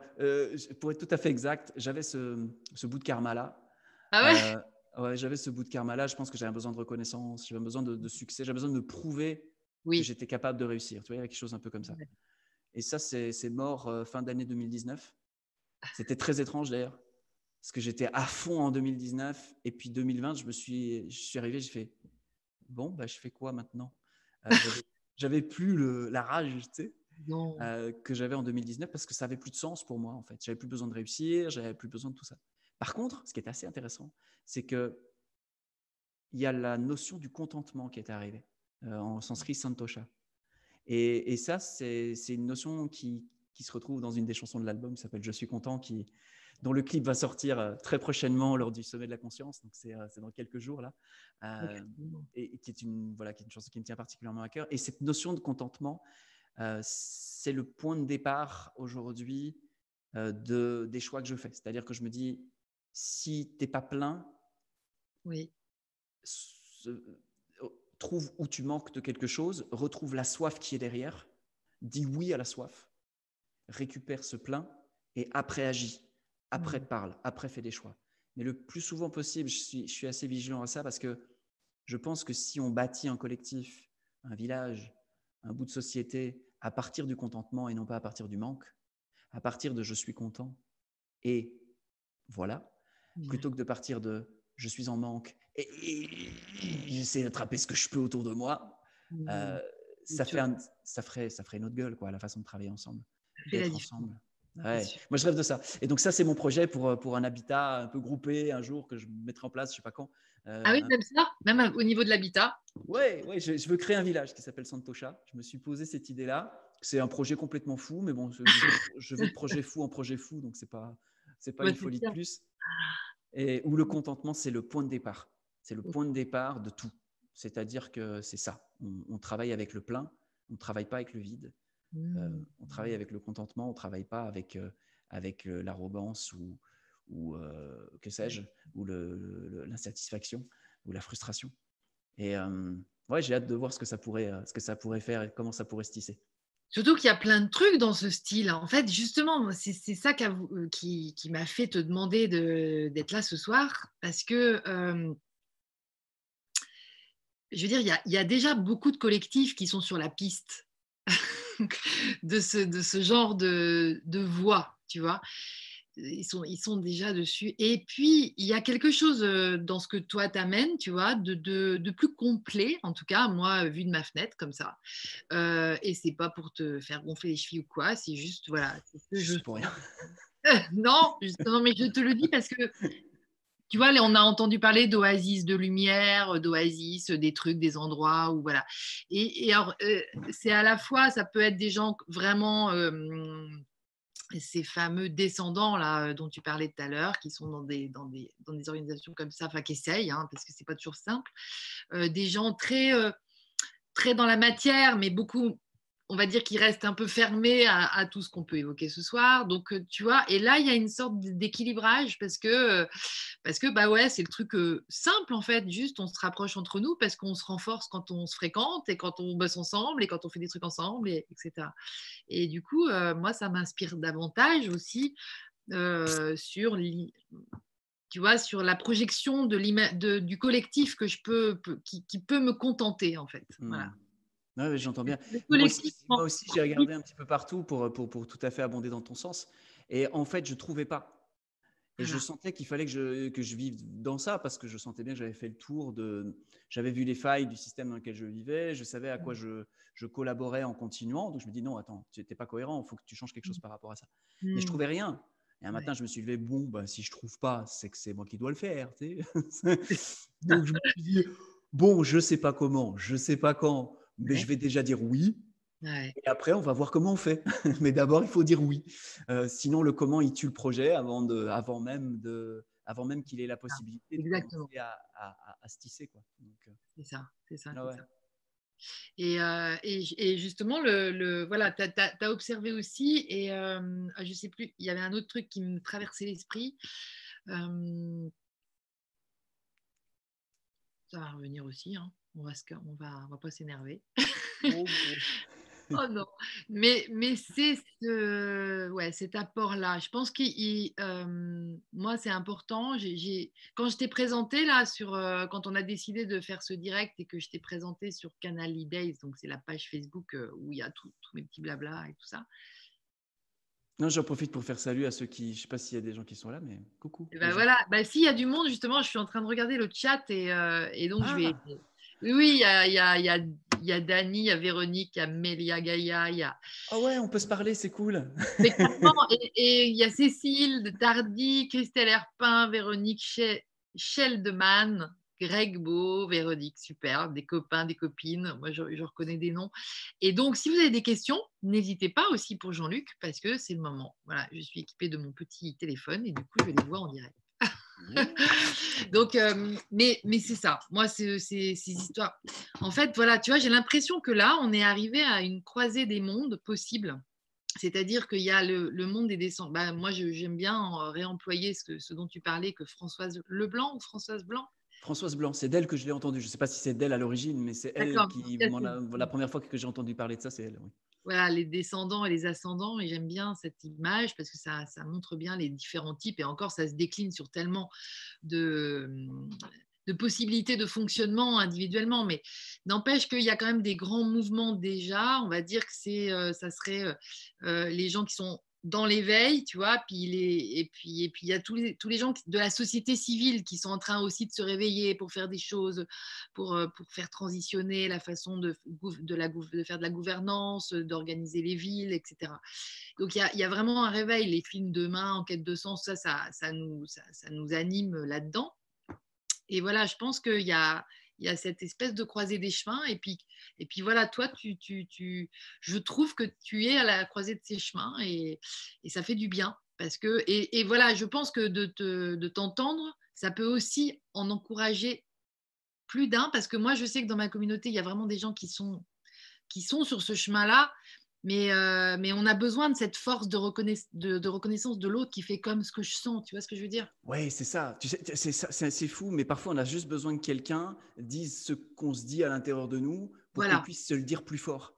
pour être tout à fait exact, j'avais ce, bout de karma-là.
Ah
ouais, J'avais ce bout de karma-là, je pense que j'avais besoin de reconnaissance, j'avais besoin de, succès, j'avais besoin de me prouver que j'étais capable de réussir. Tu vois, il y a quelque chose un peu comme ça. Et ça, c'est mort fin d'année 2019. C'était très étrange d'ailleurs parce que j'étais à fond en 2019 et puis 2020, je me suis, je suis arrivé, j'ai fait bon, bah, je fais quoi maintenant? Euh, J'avais plus le, la rage, tu sais, euh, que j'avais en 2019 parce que ça avait plus de sens pour moi en fait. J'avais plus besoin de réussir, j'avais plus besoin de tout ça. Par contre, ce qui est assez intéressant, c'est que il y a la notion du contentement qui est arrivée euh, en sanskrit santosha. Et, et ça, c'est une notion qui, qui, se retrouve dans une des chansons de l'album qui s'appelle Je suis content, qui, dont le clip va sortir euh, très prochainement lors du sommet de la conscience. Donc, c'est euh, dans quelques jours là. Euh, et, qui est une voilà, qui est une chanson qui me tient particulièrement à cœur. Et cette notion de contentement, c'est le point de départ aujourd'hui de, des choix que je fais. C'est-à-dire que je me dis, si tu n'es pas plein,
oui.
trouve où tu manques de quelque chose, retrouve la soif qui est derrière, dis oui à la soif, récupère ce plein et après agis après parle, après fait des choix. Mais le plus souvent possible, je suis, je suis assez vigilant à ça parce que je pense que si on bâtit un collectif, un village, un bout de société à partir du contentement et non pas à partir du manque, à partir de je suis content et voilà, plutôt que de partir de je suis en manque et, j'essaie d'attraper ce que je peux autour de moi, euh, ça, fait ça, ferait, ça ferait une autre gueule, quoi, la façon de travailler ensemble, d'être ensemble. Ouais. Moi, je rêve de ça. Et donc, ça, c'est mon projet pour, euh, pour un habitat un peu groupé un jour que je mettrai en place, je ne sais pas quand.
ah oui, même ça? Même au niveau de l'habitat?
Oui, ouais, je, je, veux créer un village qui s'appelle Santosha. Je me suis posé cette idée-là. C'est un projet complètement fou, mais bon, je, je veux de projet fou en projet fou, donc ce n'est pas, c'est pas une folie de plus. Et où le contentement, c'est le point de départ. C'est le point de départ de tout. C'est-à-dire que c'est ça. On, on travaille avec le plein, on ne travaille pas avec le vide. Euh, mmh. on travaille avec le contentement, on ne travaille pas avec, euh, avec euh, l'arrogance ou, ou que sais-je, ou l'insatisfaction ou la frustration. Et ouais, j'ai hâte de voir ce que ça pourrait, ce que ça pourrait faire et comment ça pourrait se tisser.
Surtout qu'il y a plein de trucs dans ce style. En fait, justement, c'est ça qui, qui m'a fait te demander d'être là ce soir, parce que, je veux dire, il y, a, il y, a, déjà beaucoup de collectifs qui sont sur la piste. de, ce, de ce genre de, de voix, tu vois ils sont, ils sont déjà dessus. Et puis, il y a quelque chose dans ce que toi t'amènes, tu vois, de, de, de, plus complet, en tout cas, moi, vu de ma fenêtre, comme ça. Euh, et c'est pas pour te faire gonfler les chevilles ou quoi, c'est juste, voilà.
C'est pour rien.
non, justement, mais je te le dis parce que, tu vois, on a entendu parler d'oasis de lumière, d'oasis, des trucs, des endroits, où voilà. Et, alors, c'est à la fois, ça peut être des gens vraiment ces fameux descendants là euh, dont tu parlais tout à l'heure, qui sont dans des, dans des, dans des organisations comme ça, enfin qui essayent, hein, parce que c'est pas toujours simple, euh, des gens très, euh, très dans la matière, mais beaucoup on va dire qu'il reste un peu fermé à, tout ce qu'on peut évoquer ce soir. Donc, euh, tu vois, et là, il y a une sorte d'équilibrage parce que, euh, parce que bah ouais, c'est le truc euh, simple en fait, juste on se rapproche entre nous parce qu'on se renforce quand on se fréquente et quand on bosse ensemble et quand on fait des trucs ensemble, et, etc. Et du coup, moi, ça m'inspire davantage aussi sur tu vois, sur la projection de, du collectif que je peux, qui, peut me contenter en fait. Voilà.
Mmh. Oui, j'entends bien. Moi aussi, j'ai regardé un petit peu partout pour, pour, pour, tout à fait abonder dans ton sens. Et en fait, je ne trouvais pas. Et je sentais qu'il fallait que je, que je vive dans ça parce que je sentais bien que j'avais fait le tour de. J'avais vu les failles du système dans lequel je vivais, je savais à quoi je, je collaborais en continuant. Donc je me dis non, attends, tu n'étais pas cohérent, il faut que tu changes quelque chose par rapport à ça. Mais je mmh. trouvais rien. Et un matin, je me suis levé, bon, bah, si je trouve pas, c'est que c'est moi qui dois le faire. Donc je me suis dit, bon, je sais pas comment, je sais pas quand mais je vais déjà dire oui. Et après, on va voir comment on fait. mais d'abord, il faut dire oui. Euh, sinon, le comment, il tue le projet avant, de, avant même, de, avant même qu'il ait la possibilité de à, à, à, se tisser.
Euh, c'est ça, c'est ça. Ah et, euh, et, et, justement, le, le voilà, tu as, observé aussi, et ah, je ne sais plus, il y avait un autre truc qui me traversait l'esprit. ça va revenir aussi. Hein on va, on va, on va pas s'énerver. Oh, oh, non, mais, mais c'est ce, ouais, cet apport-là. Je pense que euh, moi, c'est important. Quand je t'ai présenté là, sur, euh, quand on a décidé de faire ce direct et que je t'ai présenté sur Canal e donc c'est la page Facebook euh, où il y a tous mes petits blabla et tout ça.
Non, j'en profite pour faire salut à ceux qui, je sais pas s'il y a des gens qui sont là, mais coucou.
Ben voilà, bah, s'il y a du monde, justement, je suis en train de regarder le chat et, et donc je vais ah. Oui, il y a, y, a, y, a, y a Dani, il y a Véronique, il y a Mélia Gaïa, il y a.
Ah ouais, on peut se parler, c'est cool.
et il y a Cécile de Tardy, Christelle Herpin, Véronique Sheldman, Greg Beau, Véronique, super, des copains, des copines, moi je, je, reconnais des noms. Et donc, si vous avez des questions, n'hésitez pas aussi pour Jean-Luc, parce que c'est le moment. Voilà, je suis équipée de mon petit téléphone et du coup, je vais les voir en direct. Donc, euh, mais, mais c'est ça. Moi, c'est ces histoires. En fait, voilà, tu vois, j'ai l'impression que là, on est arrivé à une croisée des mondes possibles. C'est-à-dire qu'il y a le, monde des descendants. Bah, moi, j'aime bien réemployer ce, que, ce dont tu parlais, que Françoise Leblanc ou Françoise Blanc?
Françoise Blanc, c'est d'elle que je l'ai entendu. Je ne sais pas si c'est d'elle à l'origine, mais c'est elle qui. La, la, première fois que j'ai entendu parler de ça, c'est elle. Oui
voilà, les descendants et les ascendants. Et j'aime bien cette image parce que ça, ça, montre bien les différents types. Et encore, ça se décline sur tellement de, de possibilités de fonctionnement individuellement. Mais n'empêche qu'il y a quand même des grands mouvements déjà. On va dire que c'est, euh, ça serait euh, euh, les gens qui sont dans l'éveil, tu vois, puis et puis et puis il y a tous les, tous les gens de la société civile qui sont en train aussi de se réveiller pour faire des choses, pour, euh, pour faire transitionner la façon de, de, la, de faire de la gouvernance, d'organiser les villes, etc. Donc il y, a, y, a, vraiment un réveil. Les films demain, en quête de sens, ça, ça, ça nous, ça, ça nous anime là-dedans. Et voilà, je pense qu'il y a, il y a cette espèce de croisée des chemins. Et puis, voilà, toi, tu, tu, je trouve que tu es à la croisée de ces chemins et, ça fait du bien. Parce que, et, voilà, je pense que de t'entendre, ça peut aussi en encourager plus d'un. Parce que moi, je sais que dans ma communauté, il y a vraiment des gens qui sont, qui sont sur ce chemin-là, mais, euh, mais on a besoin de cette force de, de, reconnaissance de l'autre qui fait comme ce que je sens. Tu vois ce que je veux dire?
Oui, c'est ça. Tu sais, c'est, c'est fou, mais parfois on a juste besoin que quelqu'un dise ce qu'on se dit à l'intérieur de nous pour qu'on puisse se le dire plus fort.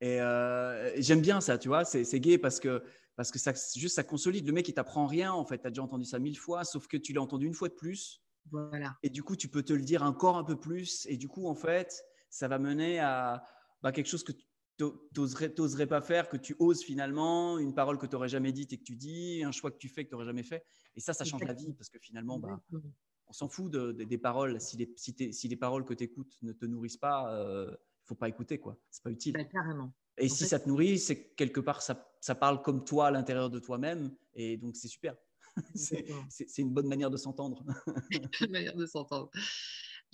Et euh, j'aime bien ça, tu vois. C'est, gay parce que, parce que ça, juste ça consolide. Le mec, il t'apprend rien, en fait. Tu as déjà entendu ça mille fois, sauf que tu l'as entendu une fois de plus.
Voilà.
Et du coup, tu peux te le dire encore un peu plus. Et du coup, en fait, ça va mener à bah, quelque chose que t'oserais pas faire, que tu oses finalement, une parole que tu n'aurais jamais dite et que tu dis, un choix que tu fais que tu n'aurais jamais fait? Et ça, ça change la vie parce que finalement, bah, on s'en fout des paroles. Si les, si, les paroles que tu écoutes ne te nourrissent pas, il euh, ne faut pas écouter, quoi. C'est pas utile.
Bah, carrément.
Et si ça te nourrit, c'est quelque part, ça, ça, parle comme toi à l'intérieur de toi-même. Et donc, c'est super. c'est une bonne manière de s'entendre.
une manière de s'entendre.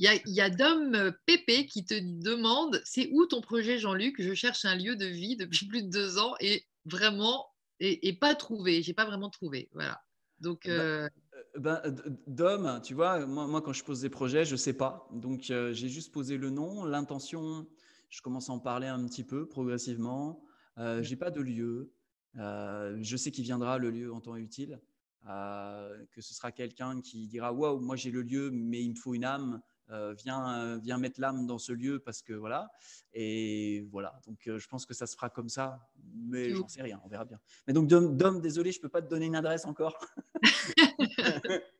Il y a, Dom euh, Pépé qui te demande c'est où ton projet, Jean-Luc? Je cherche un lieu de vie depuis plus de deux ans et vraiment, et, pas trouvé. J'ai pas vraiment trouvé. Voilà. Donc. Bah, euh,
euh, ben, Dom, tu vois, moi, moi, quand je pose des projets, je sais pas. Donc, j'ai juste posé le nom, l'intention. Je commence à en parler un petit peu progressivement. Euh, j'ai pas de lieu. je sais qu'il viendra le lieu en temps utile. que ce sera quelqu'un qui dira waouh, moi j'ai le lieu, mais il me faut une âme. Euh, viens, viens mettre l'âme dans ce lieu parce que voilà. Et voilà, donc euh, je pense que ça se fera comme ça, mais j'en sais rien, on verra bien. Mais donc, Dom, désolé, je peux pas te donner une adresse encore.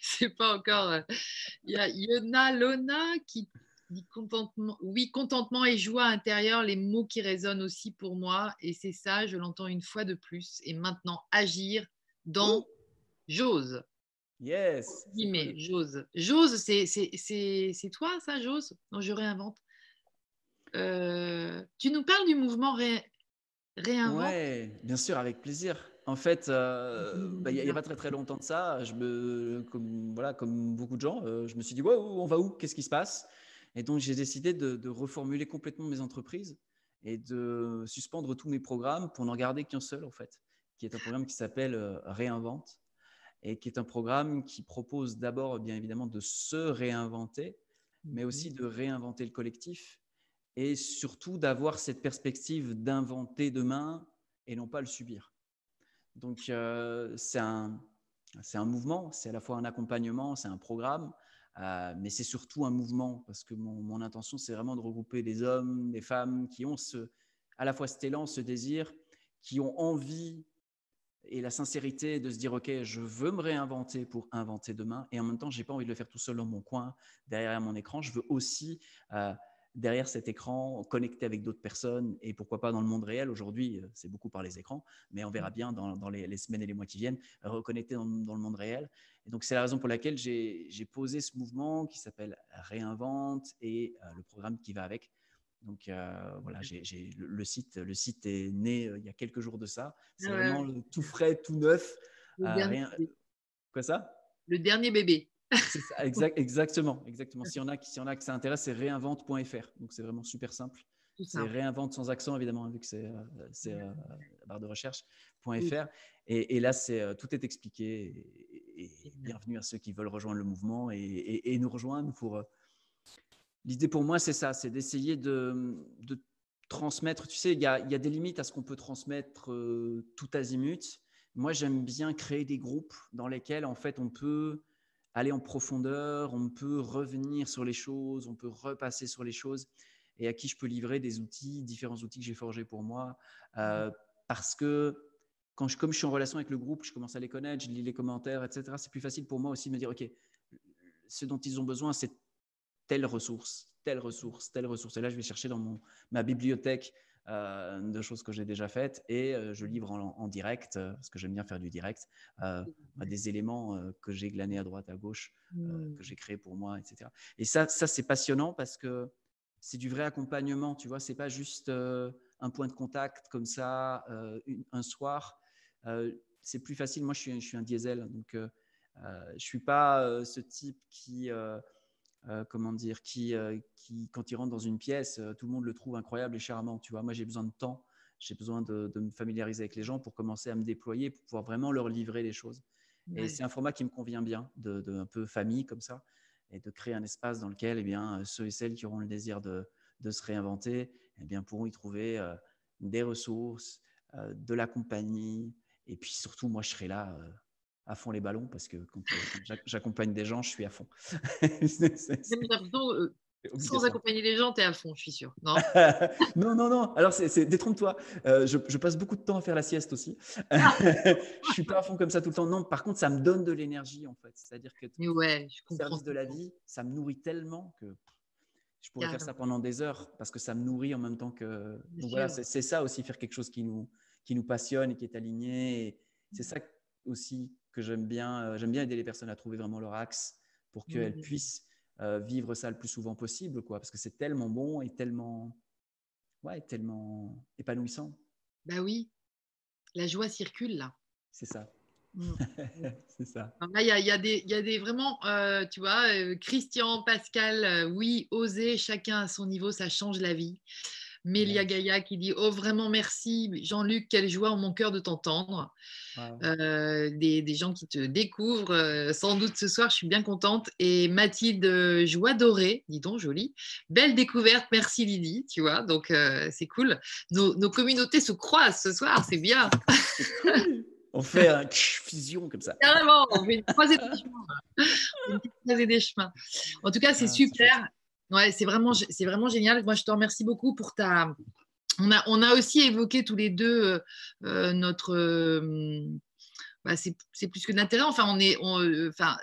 C'est pas encore. Euh, il y a Yona Lona qui dit contentement. Oui, contentement et joie intérieure, les mots qui résonnent aussi pour moi. Et c'est ça, je l'entends une fois de plus. Et maintenant, agir dans j'ose.
Yes.
Mais Jose. Jose, c'est toi, ça, Jose? Non, je réinvente. Euh, tu nous parles du mouvement ré, réinvente?
Oui, bien sûr, avec plaisir. En fait, euh, bah, il n'y a, pas très très longtemps de ça, je me, comme, voilà, comme beaucoup de gens, euh, je me suis dit, on va où? Qu'est-ce qui se passe? Et donc, j'ai décidé de, de, reformuler complètement mes entreprises et de suspendre tous mes programmes pour n'en garder qu'un seul, en fait, qui est un programme qui s'appelle Réinvente et qui est un programme qui propose d'abord, bien évidemment, de se réinventer, mais aussi mhm. de réinventer le collectif et surtout d'avoir cette perspective d'inventer demain et non pas le subir. Donc, euh, c'est un, un, mouvement, c'est à la fois un accompagnement, c'est un programme, euh, mais c'est surtout un mouvement parce que mon, mon intention, c'est vraiment de regrouper des hommes, des femmes qui ont ce, à la fois cet élan, ce désir, qui ont envie et la sincérité de se dire ok je veux me réinventer pour inventer demain et en même temps j'ai pas envie de le faire tout seul dans mon coin derrière mon écran. Je veux aussi euh, derrière cet écran connecter avec d'autres personnes et pourquoi pas dans le monde réel. Aujourd'hui euh, c'est beaucoup par les écrans mais on verra mm. bien dans, les, semaines et les mois qui viennent reconnecter dans, le monde réel. Et donc c'est la raison pour laquelle j'ai posé ce mouvement qui s'appelle réinvente et euh, le programme qui va avec donc euh, voilà, j'ai, le, site, le site est né euh, il y a quelques jours de ça. C'est vraiment tout frais, tout neuf. Euh, Quoi ça?
Le dernier bébé.
ça, exactement, exactement. S'il y en a qui, s'il y en a qui ça intéresse, c'est réinvente.fr. Donc c'est vraiment super simple. C'est réinvente sans accent évidemment vu que c'est, la barre de recherche.fr. Et, et, là, c'est tout est expliqué. Et, bienvenue à ceux qui veulent rejoindre le mouvement et, et nous rejoindre pour L'idée pour moi, c'est ça, c'est d'essayer de, transmettre. Tu sais, il y a, des limites à ce qu'on peut transmettre euh, tout azimut. Moi, j'aime bien créer des groupes dans lesquels, en fait, on peut aller en profondeur, on peut revenir sur les choses, on peut repasser sur les choses, et à qui je peux livrer des outils, différents outils que j'ai forgés pour moi, euh, parce que quand je, comme je suis en relation avec le groupe, je commence à les connaître, je lis les commentaires, etc. C'est plus facile pour moi aussi de me dire, ok, ce dont ils ont besoin, c'est telle ressource, telle ressource, telle ressource. Et là, je vais chercher dans mon, ma bibliothèque euh, de choses que j'ai déjà faites et euh, je livre en, direct, euh, parce que j'aime bien faire du direct, des éléments que j'ai glanés à droite, à gauche, mmh. que j'ai créés pour moi, etc. Et ça, ça c'est passionnant parce que c'est du vrai accompagnement, tu vois, c'est pas juste un point de contact comme ça, un soir. c'est plus facile. Moi, je suis, je suis un diesel, donc je suis pas ce type qui euh, comment dire, qui, euh, qui, quand il rentre dans une pièce, euh, tout le monde le trouve incroyable et charmant. Tu vois, moi, j'ai besoin de temps, j'ai besoin de, me familiariser avec les gens pour commencer à me déployer, pour pouvoir vraiment leur livrer les choses. Et c'est un format qui me convient bien, de, un peu famille comme ça, et de créer un espace dans lequel eh bien, ceux et celles qui auront le désir de, de se réinventer eh bien, pourront y trouver des ressources, de la compagnie, et puis surtout, moi, je serai là à fond les ballons parce que quand, euh, j'accompagne des gens, je suis à fond.
Euh, sans accompagner les gens, tu es à fond, je suis sûr. Non,
non, non, non. Alors, c'est, détrompe-toi. Euh, je, passe beaucoup de temps à faire la sieste aussi. Ah. je suis pas à fond comme ça tout le temps. Non, par contre, ça me donne de l'énergie en fait. C'est-à-dire que
ouais,
je service de la vie, ça me nourrit tellement que je pourrais faire ça pendant des heures parce que ça me nourrit en même temps que. Donc voilà, c'est ça aussi, faire quelque chose qui nous, qui nous passionne et qui est aligné. C'est ça aussi que j'aime bien. Euh, j'aime bien aider les personnes à trouver vraiment leur axe pour qu'elles puissent euh, vivre ça le plus souvent possible, quoi, parce que c'est tellement bon et tellement, ouais, tellement épanouissant.
Bah oui, la joie circule là.
C'est ça. Mm. c'est ça.
Il y, a, y, a y a des vraiment, euh, tu vois, Christian, Pascal, oui, oser, chacun à son niveau, ça change la vie. Mélia Gaïa qui dit Oh, vraiment merci, Jean-Luc, quelle joie en mon cœur de t'entendre. Euh, des, des, gens qui te découvrent euh, sans doute ce soir, je suis bien contente. Et Mathilde euh, Joie Dorée, dis donc, jolie. Belle découverte, merci Lydie, tu vois, donc c'est cool. Nos, nos, communautés se croisent ce soir, c'est bien.
On fait un fusion comme ça.
Carrément, on fait une croisée des chemins. Une croisée des chemins. En tout cas, c'est ah, super. Ouais, c'est vraiment, c'est vraiment génial. Moi, je te remercie beaucoup pour ta. On a, on a aussi évoqué tous les deux euh, euh, notre. Euh, bah, c'est plus que d'intérêt. Enfin, on est. enfin,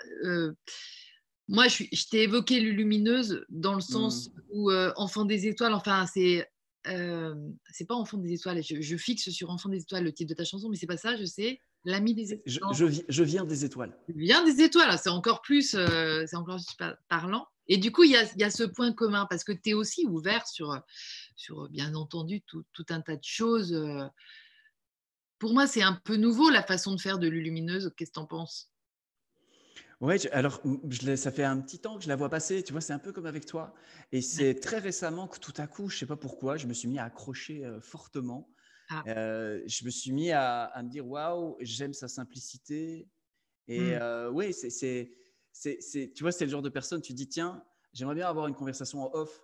moi, je, je t'ai évoqué lumineuse dans le sens mmh. où enfant des étoiles. Enfin, c'est. c'est pas enfant des étoiles. Je, fixe sur enfant des étoiles le titre de ta chanson, mais c'est pas ça. Je sais. L'ami des étoiles.
Je, viens des étoiles.
Je viens des étoiles. C'est encore plus, c'est encore plus parlant. Et du coup, il y a, ce point commun parce que tu es aussi ouvert sur, sur bien entendu, tout, un tas de choses. Euh. Pour moi, c'est un peu nouveau la façon de faire de Lulumineuse. Qu'est-ce que tu en penses
oui, alors je, ça fait un petit temps que je la vois passer, tu vois, c'est un peu comme avec toi. Et c'est très récemment que tout à coup, je ne sais pas pourquoi, je me suis mis à accrocher euh, fortement. Ah. Euh, je me suis mis à, me dire, waouh, j'aime sa simplicité. Et oui, c'est c'est, tu vois, c'est le genre de personne, tu dis, tiens, j'aimerais bien avoir une conversation en off.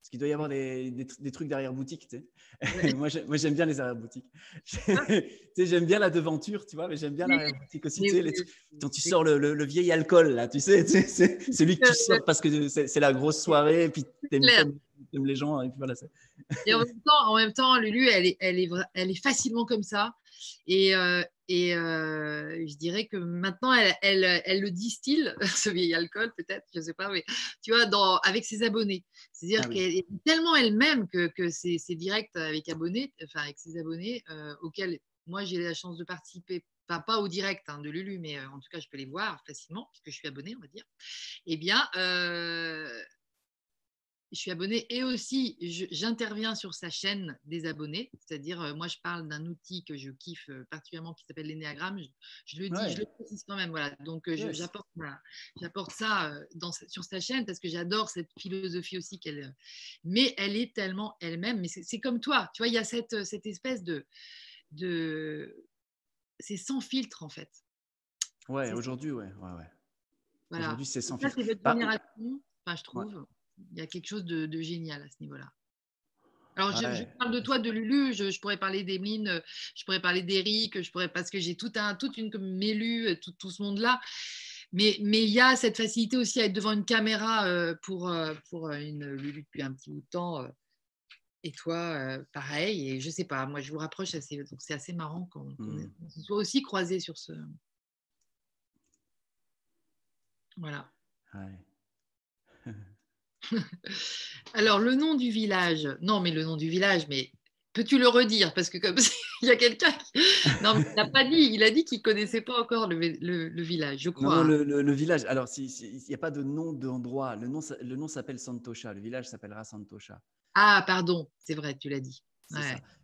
Parce qu'il doit y avoir des, des, trucs derrière boutique. Tu sais. moi, j'aime bien les arrière boutiques. j'aime bien la devanture, tu vois, mais j'aime bien l'arrière boutique aussi. Tu sais, quand tu sors le, le, vieil alcool, là, tu sais, c'est celui que tu sors parce que c'est la grosse soirée, et puis tu aimes, les gens. Et, puis voilà,
et en, même temps, en même temps, Lulu, elle est, elle est, elle est facilement comme ça. Et, euh, et euh, je dirais que maintenant, elle, elle, elle, le distille, ce vieil alcool peut-être, je ne sais pas, mais tu vois, dans, avec ses abonnés. C'est-à-dire ah qu'elle est tellement elle-même que, que c'est direct avec abonnés, enfin avec ses abonnés, euh, auxquels moi j'ai la chance de participer Enfin, pas au direct hein, de Lulu, mais en tout cas, je peux les voir facilement, puisque je suis abonnée, on va dire. Eh bien, je suis abonnée et aussi j'interviens sur sa chaîne des abonnés. C'est-à-dire, euh, moi, je parle d'un outil que je kiffe euh, particulièrement qui s'appelle l'énéagramme. Je, le dis, je le précise quand même. Voilà. Donc, euh, j'apporte ça dans, sur sa chaîne parce que j'adore cette philosophie aussi qu'elle. Mais elle est tellement elle-même. Mais c'est comme toi. Tu vois, il y a cette, cette espèce de. de c'est sans filtre, en fait.
Ouais, aujourd'hui, ouais. ouais, ouais.
Voilà.
Aujourd'hui, c'est sans
filtre. C'est votre génération, enfin, je trouve il y a quelque chose de, génial à ce niveau-là. Alors, je, parle de toi, de Lulu, je, pourrais parler d'Emeline, je pourrais parler d'Eric, je pourrais, parce que j'ai tout un, toute une comme Mélu, tout, tout ce monde-là. Mais, mais il y a cette facilité aussi à être devant une caméra euh, pour, euh, pour une Lulu depuis un petit bout de temps. Euh, et toi, pareil. Et je sais pas, moi, je vous rapproche assez. Donc, c'est assez marrant qu'on mmh. soit aussi croisés sur ce. Voilà. Ouais. Alors, le nom du village, non, mais le nom du village, mais peux-tu le redire? Parce que comme il y a quelqu'un qui... Non, mais il n'a pas dit, il a dit qu'il ne connaissait pas encore le, village, je crois.
Non, le, village, alors il n'y a pas de nom d'endroit, le nom, le nom s'appelle Santosha, le village s'appellera Santosha.
Ah, pardon, c'est vrai, tu l'as dit.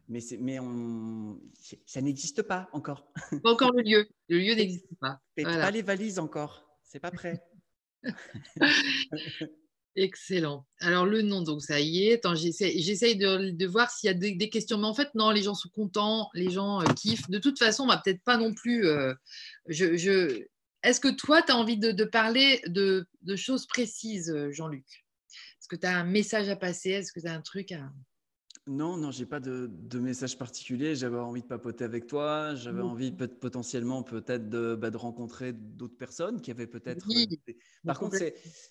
Mais, mais on... ça n'existe pas encore.
Pas encore le lieu, le lieu n'existe pas.
Pas les valises encore, c'est pas prêt.
Excellent. Alors le nom, donc ça y est. J'essaye de, voir s'il y a des, questions. Mais en fait, non, les gens sont contents, les gens euh, kiffent. De toute façon, on peut-être pas non plus. Euh, je, Est-ce que toi, tu as envie de, parler de, choses précises, Jean-Luc? Est-ce que tu as un message à passer? Est-ce que tu as un truc à...
Non, non, j'ai pas de, message particulier. J'avais envie de papoter avec toi. J'avais envie peut potentiellement peut-être de, bah, de rencontrer d'autres personnes qui avaient peut-être. Euh, Par contre,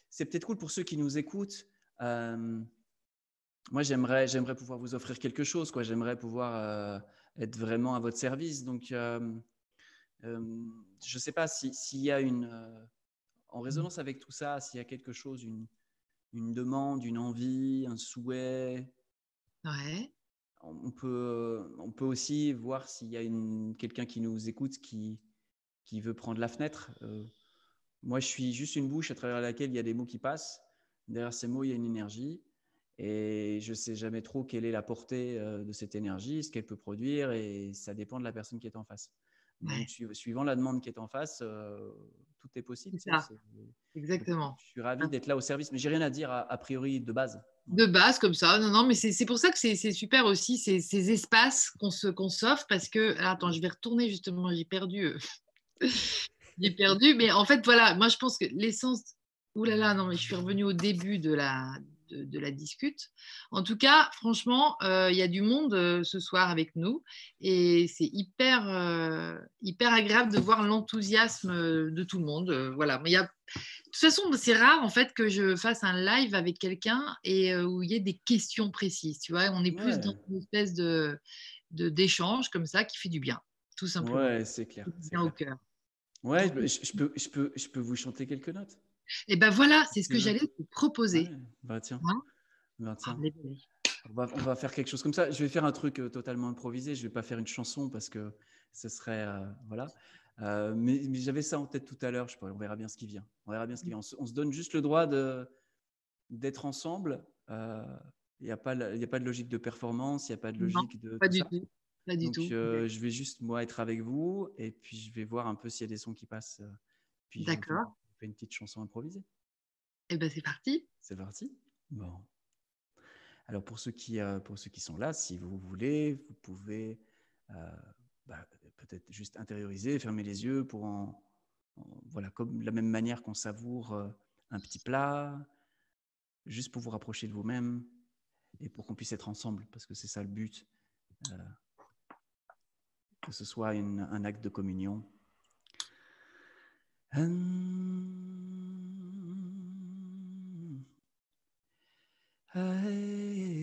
c'est peut-être cool pour ceux qui nous écoutent. Euh, moi, j'aimerais j'aimerais pouvoir vous offrir quelque chose. Quoi. J'aimerais pouvoir euh, être vraiment à votre service. Donc, je ne sais pas s'il y a une en résonance avec tout ça, s'il y a quelque chose, une, une demande, une envie, un souhait.
Ouais.
On peut, on peut aussi voir s'il y a quelqu'un qui nous écoute qui, qui veut prendre la fenêtre. Euh, moi, je suis juste une bouche à travers laquelle il y a des mots qui passent. Derrière ces mots, il y a une énergie. Et je ne sais jamais trop quelle est la portée euh, de cette énergie, ce qu'elle peut produire, et ça dépend de la personne qui est en face. Donc, suivant la demande qui est en face, euh, tout est possible.
Exactement.
Je suis ravi d'être là au service, mais j'ai rien à dire a, priori de base.
De base, comme ça. Non, non, mais c'est pour ça que c'est super aussi ces, ces espaces qu'on s'offre parce que. attends, je vais retourner justement, j'ai perdu. Euh, j'ai perdu, mais en fait, voilà, moi je pense que l'essence. Ouh là là, non, mais je suis revenue au début de la, de, la discute. En tout cas, franchement, euh, il y a du monde euh, ce soir avec nous et c'est hyper, euh, hyper agréable de voir l'enthousiasme de tout le monde. voilà, mais y a... De toute façon, c'est rare en fait que je fasse un live avec quelqu'un et où il y ait des questions précises. Tu vois, on est plus dans une espèce de d'échange comme ça qui fait du bien, tout simplement.
Ouais, c'est clair.
Bien au cœur.
Ouais, je, peux, je, peux, je peux vous chanter quelques notes.
Et ben voilà, c'est ce que j'allais te proposer.
bah tiens. Hein bah, tiens. On, va, on, va, faire quelque chose comme ça. Je vais faire un truc euh, totalement improvisé. Je ne vais pas faire une chanson parce que ce serait. Euh, voilà. Euh, mais, j'avais ça en tête tout à l'heure. On verra bien ce qui vient. On verra bien ce qui vient. On se, donne juste le droit d'être ensemble. Il n'y a, pas, a pas de logique de performance. Il n'y a pas de logique de.
Pas du tout. Pas du
Donc,
tout.
je vais juste, moi, être avec vous. Et puis, je vais voir un peu s'il y a des sons qui passent.
D'accord
une petite chanson improvisée.
Eh ben c'est parti.
C'est parti. Bon. Alors pour ceux qui euh, pour ceux qui sont là, si vous voulez, vous pouvez euh, bah, peut-être juste intérioriser, fermer les yeux pour en, voilà comme de la même manière qu'on savoure euh, un petit plat, juste pour vous rapprocher de vous-même et pour qu'on puisse être ensemble, parce que c'est ça le but, que ce soit un acte de communion. And I,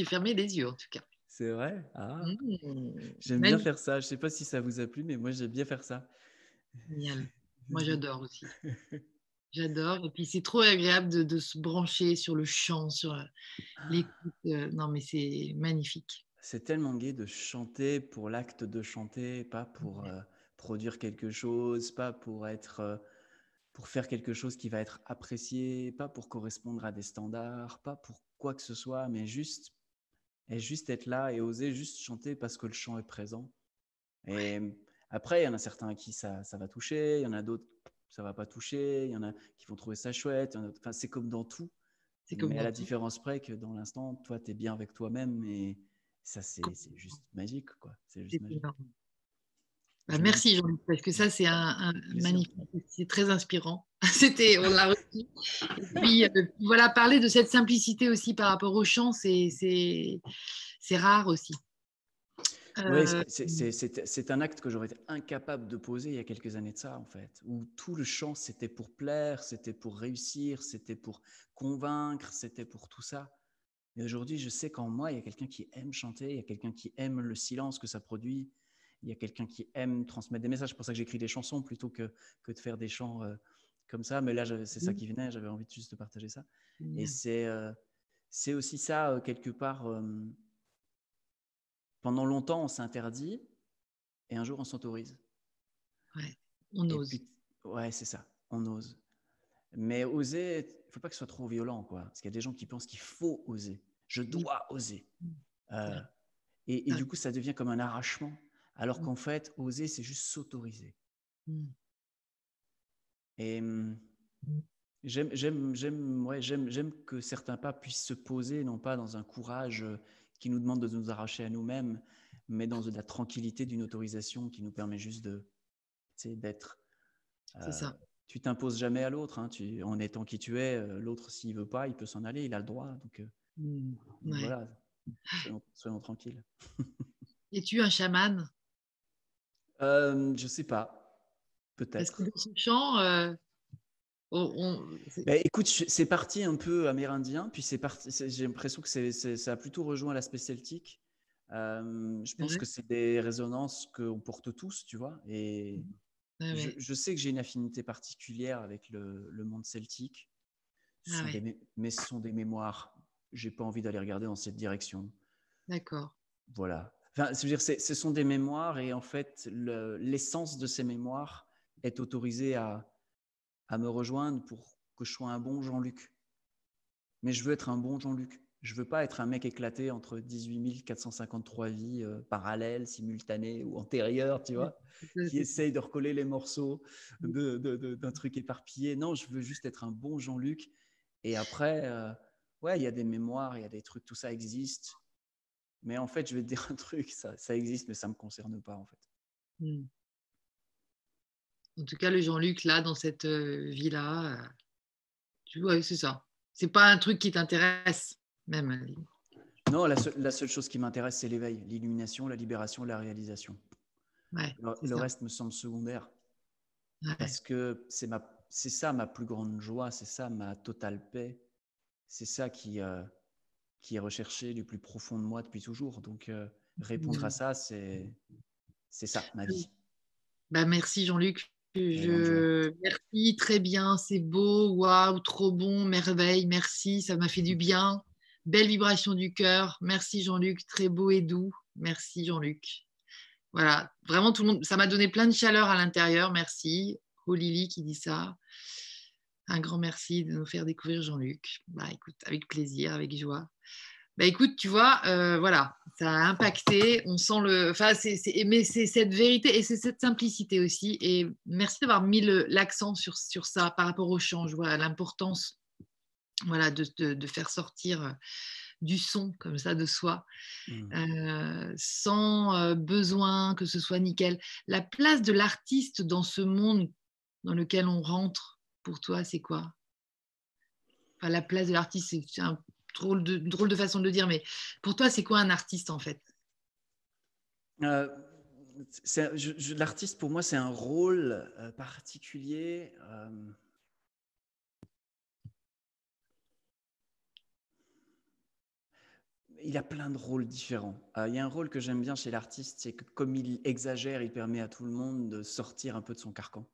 j'ai fermé les yeux en tout cas.
C'est vrai? Ah. mmh. J'aime bien faire ça. Je ne sais pas si ça vous a plu, mais moi, j'aime bien faire ça.
Génial. Moi, j'adore aussi. J'adore. Et puis, c'est trop agréable de, se brancher sur le chant, sur euh, ah. l'écoute. Euh, non, mais c'est magnifique.
C'est tellement gai de chanter pour l'acte de chanter, pas pour euh, produire quelque chose, pas pour être pour faire quelque chose qui va être apprécié, pas pour correspondre à des standards, pas pour quoi que ce soit, mais juste, et juste être là et oser juste chanter parce que le chant est présent. Et après, il y en a certains à qui ça, ça va toucher, il y en a d'autres ça va pas toucher, il y en a qui vont trouver ça chouette. Enfin, c'est comme dans tout. C'est comme mais à la différence près que dans l'instant, toi, tu es bien avec toi-même et ça, c'est juste magique. quoi. C'est juste magique.
Merci Jean-Luc, parce que ça c'est un, magnifique, c'est très inspirant. C'était, on l'a reçu. Et puis euh, voilà, parler de cette simplicité aussi par rapport au chant, c'est, c'est, rare aussi.
Oui, euh, c'est un acte que j'aurais été incapable de poser il y a quelques années de ça, en fait, où tout le chant, c'était pour plaire, c'était pour réussir, c'était pour convaincre, c'était pour tout ça. Mais aujourd'hui, je sais qu'en moi, il y a quelqu'un qui aime chanter, il y a quelqu'un qui aime le silence que ça produit, il y a quelqu'un qui aime transmettre des messages. C'est pour ça que j'écris des chansons plutôt que, que de faire des chants euh, comme ça. Mais là, c'est ça qui venait, j'avais envie de juste de partager ça. Et c'est euh, c'est aussi ça, euh, quelque part. pendant longtemps, on s'interdit et un jour, on s'autorise.
Ouais, on ose.
ouais, c'est ça, on ose. Mais oser, il ne faut pas que ce soit trop violent, quoi. Parce qu'il y a des gens qui pensent qu'il faut oser. Je dois oser. et, et du coup, ça devient comme un arrachement. Alors mmh. qu'en fait, oser, c'est juste s'autoriser. Mmh. Et mmh, j'aime que certains pas puissent se poser, non pas dans un courage euh, qui nous demande de nous arracher à nous-mêmes, mais dans de la tranquillité d'une autorisation qui nous permet juste de d'être.
c'est ça. Euh,
tu t'imposes jamais à l'autre. Hein, en étant qui tu es, euh, l'autre, s'il veut pas, il peut s'en aller, il a le droit. Donc, voilà, soyons, soyons tranquilles.
Es-tu un chaman?
Euh, je sais pas. Peut-être.
Est-ce que dans ce chant, euh,
bah, écoute, c'est parti un peu amérindien, puis c'est parti. J'ai l'impression que c'est, ça a plutôt rejoint l'aspect celtique. Euh, je pense que c'est des résonances qu'on porte tous, tu vois. Et je, sais que j'ai une affinité particulière avec le, monde celtique. Ah mais ce sont des mémoires. J'ai pas envie d'aller regarder dans cette direction.
D'accord.
Voilà dire, ce sont des mémoires et en fait, l'essence de ces mémoires est autorisée à, à me rejoindre pour que je sois un bon Jean-Luc. Mais je veux être un bon Jean-Luc. Je veux pas être un mec éclaté entre 18 453 vies euh, parallèles, simultanées ou antérieures, tu vois, qui essaye de recoller les morceaux d'un truc éparpillé. Non, je veux juste être un bon Jean-Luc. Et après, euh, ouais, il y a des mémoires, il y a des trucs, tout ça existe. Mais en fait, je vais te dire un truc, ça, ça existe, mais ça ne me concerne pas, en fait. Hmm.
En tout cas, le Jean-Luc, là, dans cette euh, vie-là, euh, tu vois, c'est ça. C'est pas un truc qui t'intéresse, même.
Non, la, la seule chose qui m'intéresse, c'est l'éveil, l'illumination, la libération, la réalisation.
Ouais,
le, reste me semble secondaire. Parce que c'est ça ma plus grande joie, c'est ça ma totale paix. C'est ça qui, euh, qui est recherché du plus profond de moi depuis toujours. Donc, euh, répondre à ça, c'est ça, ma vie.
Bah, merci Jean-Luc. Je... Merci, très bien, c'est beau, waouh, trop bon, merveille, merci, ça m'a fait du bien. Belle vibration du cœur. Merci Jean-Luc, très beau et doux. Merci Jean-Luc. Voilà, vraiment tout le monde, ça m'a donné plein de chaleur à l'intérieur. Merci. Oh Lily qui dit ça. Un grand merci de nous faire découvrir Jean-Luc. Bah écoute, avec plaisir, avec joie. Bah écoute, tu vois, euh, voilà, ça a impacté. On sent le. Enfin, c'est, mais c'est cette vérité et c'est cette simplicité aussi. Et merci d'avoir mis l'accent sur, sur ça par rapport au chant. Je vois l'importance voilà, de, de, faire sortir euh, du son comme ça de soi, mmh. euh, sans besoin que ce soit nickel. La place de l'artiste dans ce monde dans lequel on rentre, pour toi, c'est quoi? La place de l'artiste, c'est un drôle de, drôle de façon de le dire, mais pour toi, c'est quoi un artiste en fait?
Euh, L'artiste, pour moi, c'est un rôle euh, particulier. Euh, il a plein de rôles différents. il y a un rôle que j'aime bien chez l'artiste, c'est que comme il exagère, il permet à tout le monde de sortir un peu de son carcan.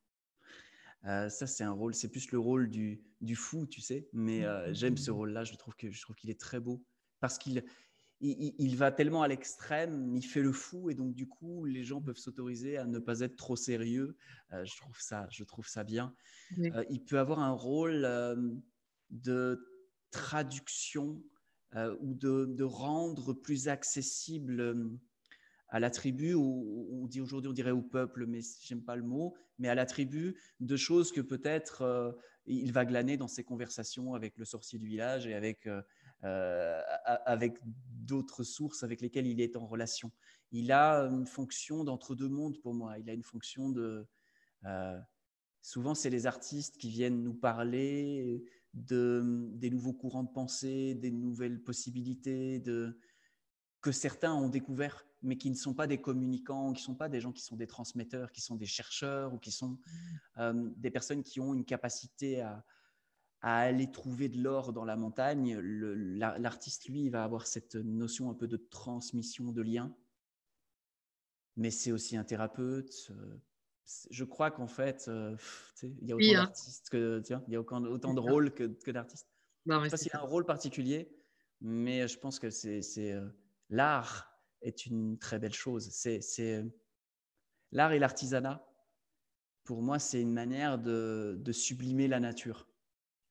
Euh, ça, c'est un rôle, c'est plus le rôle du, du, fou, tu sais. Mais euh, j'aime ce rôle-là. Je trouve que je trouve qu'il est très beau parce qu'il il, il, va tellement à l'extrême, il fait le fou et donc du coup, les gens peuvent s'autoriser à ne pas être trop sérieux. Euh, je trouve ça, je trouve ça bien. il peut avoir un rôle de traduction ou de, de, rendre plus accessible à la tribu, on dit aujourd'hui, on dirait au peuple, mais j'aime pas le mot, mais à la tribu, de choses que peut-être euh, il va glaner dans ses conversations avec le sorcier du village et avec euh, avec d'autres sources avec lesquelles il est en relation. Il a une fonction d'entre-deux mondes pour moi. Il a une fonction de... souvent, c'est les artistes qui viennent nous parler de, des nouveaux courants de pensée, des nouvelles possibilités, de, que certains ont découvert, mais qui ne sont pas des communicants, qui ne sont pas des gens qui sont des transmetteurs, qui sont des chercheurs ou qui sont mmh. des personnes qui ont une capacité à, à aller trouver de l'or dans la montagne. L'artiste, lui, va avoir cette notion un peu de transmission de lien, mais c'est aussi un thérapeute. Euh, je crois qu'en fait, euh, il y a autant hein. d'artistes que il y a autant, de rôles que, d'artistes. je ne sais pas s'il a un rôle particulier, mais je pense que c'est euh, l'art est une très belle chose. C'est l'art et l'artisanat. Pour moi, c'est une manière de, de sublimer la nature.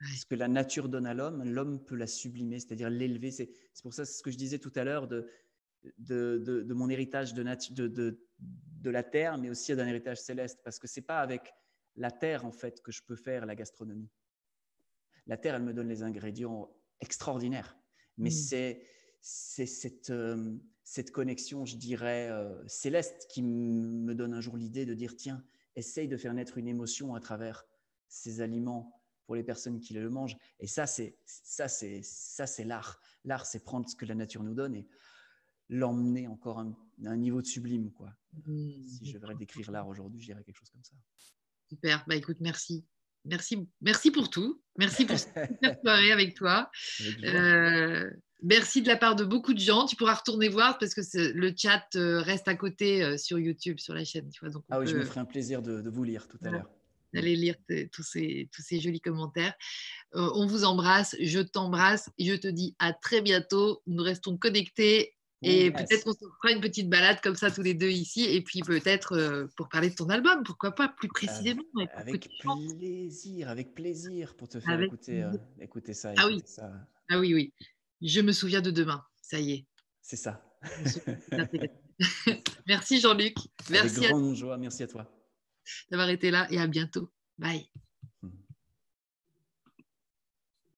Ce que la nature donne à l'homme, l'homme peut la sublimer, c'est-à-dire l'élever. C'est pour ça ce que je disais tout à l'heure de, de, de, mon héritage de, de, de, la terre, mais aussi d'un héritage céleste, parce que c'est pas avec la terre en fait que je peux faire la gastronomie. La terre, elle me donne les ingrédients extraordinaires, mais mmh. c'est c'est cette, euh, cette connexion, je dirais, euh, céleste qui me donne un jour l'idée de dire tiens, essaye de faire naître une émotion à travers ces aliments pour les personnes qui le mangent. Et ça, c'est ça, c'est ça, c'est l'art. L'art, c'est prendre ce que la nature nous donne et l'emmener encore à un, niveau de sublime, quoi. Mmh, si je devrais décrire l'art aujourd'hui, je dirais quelque chose comme ça.
Super. Bah écoute, merci. Merci, merci pour tout. Merci pour cette soirée avec toi. Euh, merci de la part de beaucoup de gens. Tu pourras retourner voir parce que le chat euh, reste à côté euh, sur YouTube, sur la chaîne. Tu vois, donc
ah oui, je me ferai un plaisir de, vous lire tout à l'heure
d'aller lire tous ces, tous ces jolis commentaires. Euh, on vous embrasse, je t'embrasse, je te dis à très bientôt. Nous restons connectés et peut-être qu'on se fera une petite balade comme ça tous les deux ici et puis peut-être euh, pour parler de ton album, pourquoi pas plus précisément.
avec plaisir, avec plaisir pour te faire écouter, euh, écouter, ça,
ah, oui. ah oui, oui. Je me souviens de demain, ça y est.
C'est ça.
merci Jean-Luc.
Merci. Avec grande joie, merci à toi
d'avoir été là et à bientôt. Bye.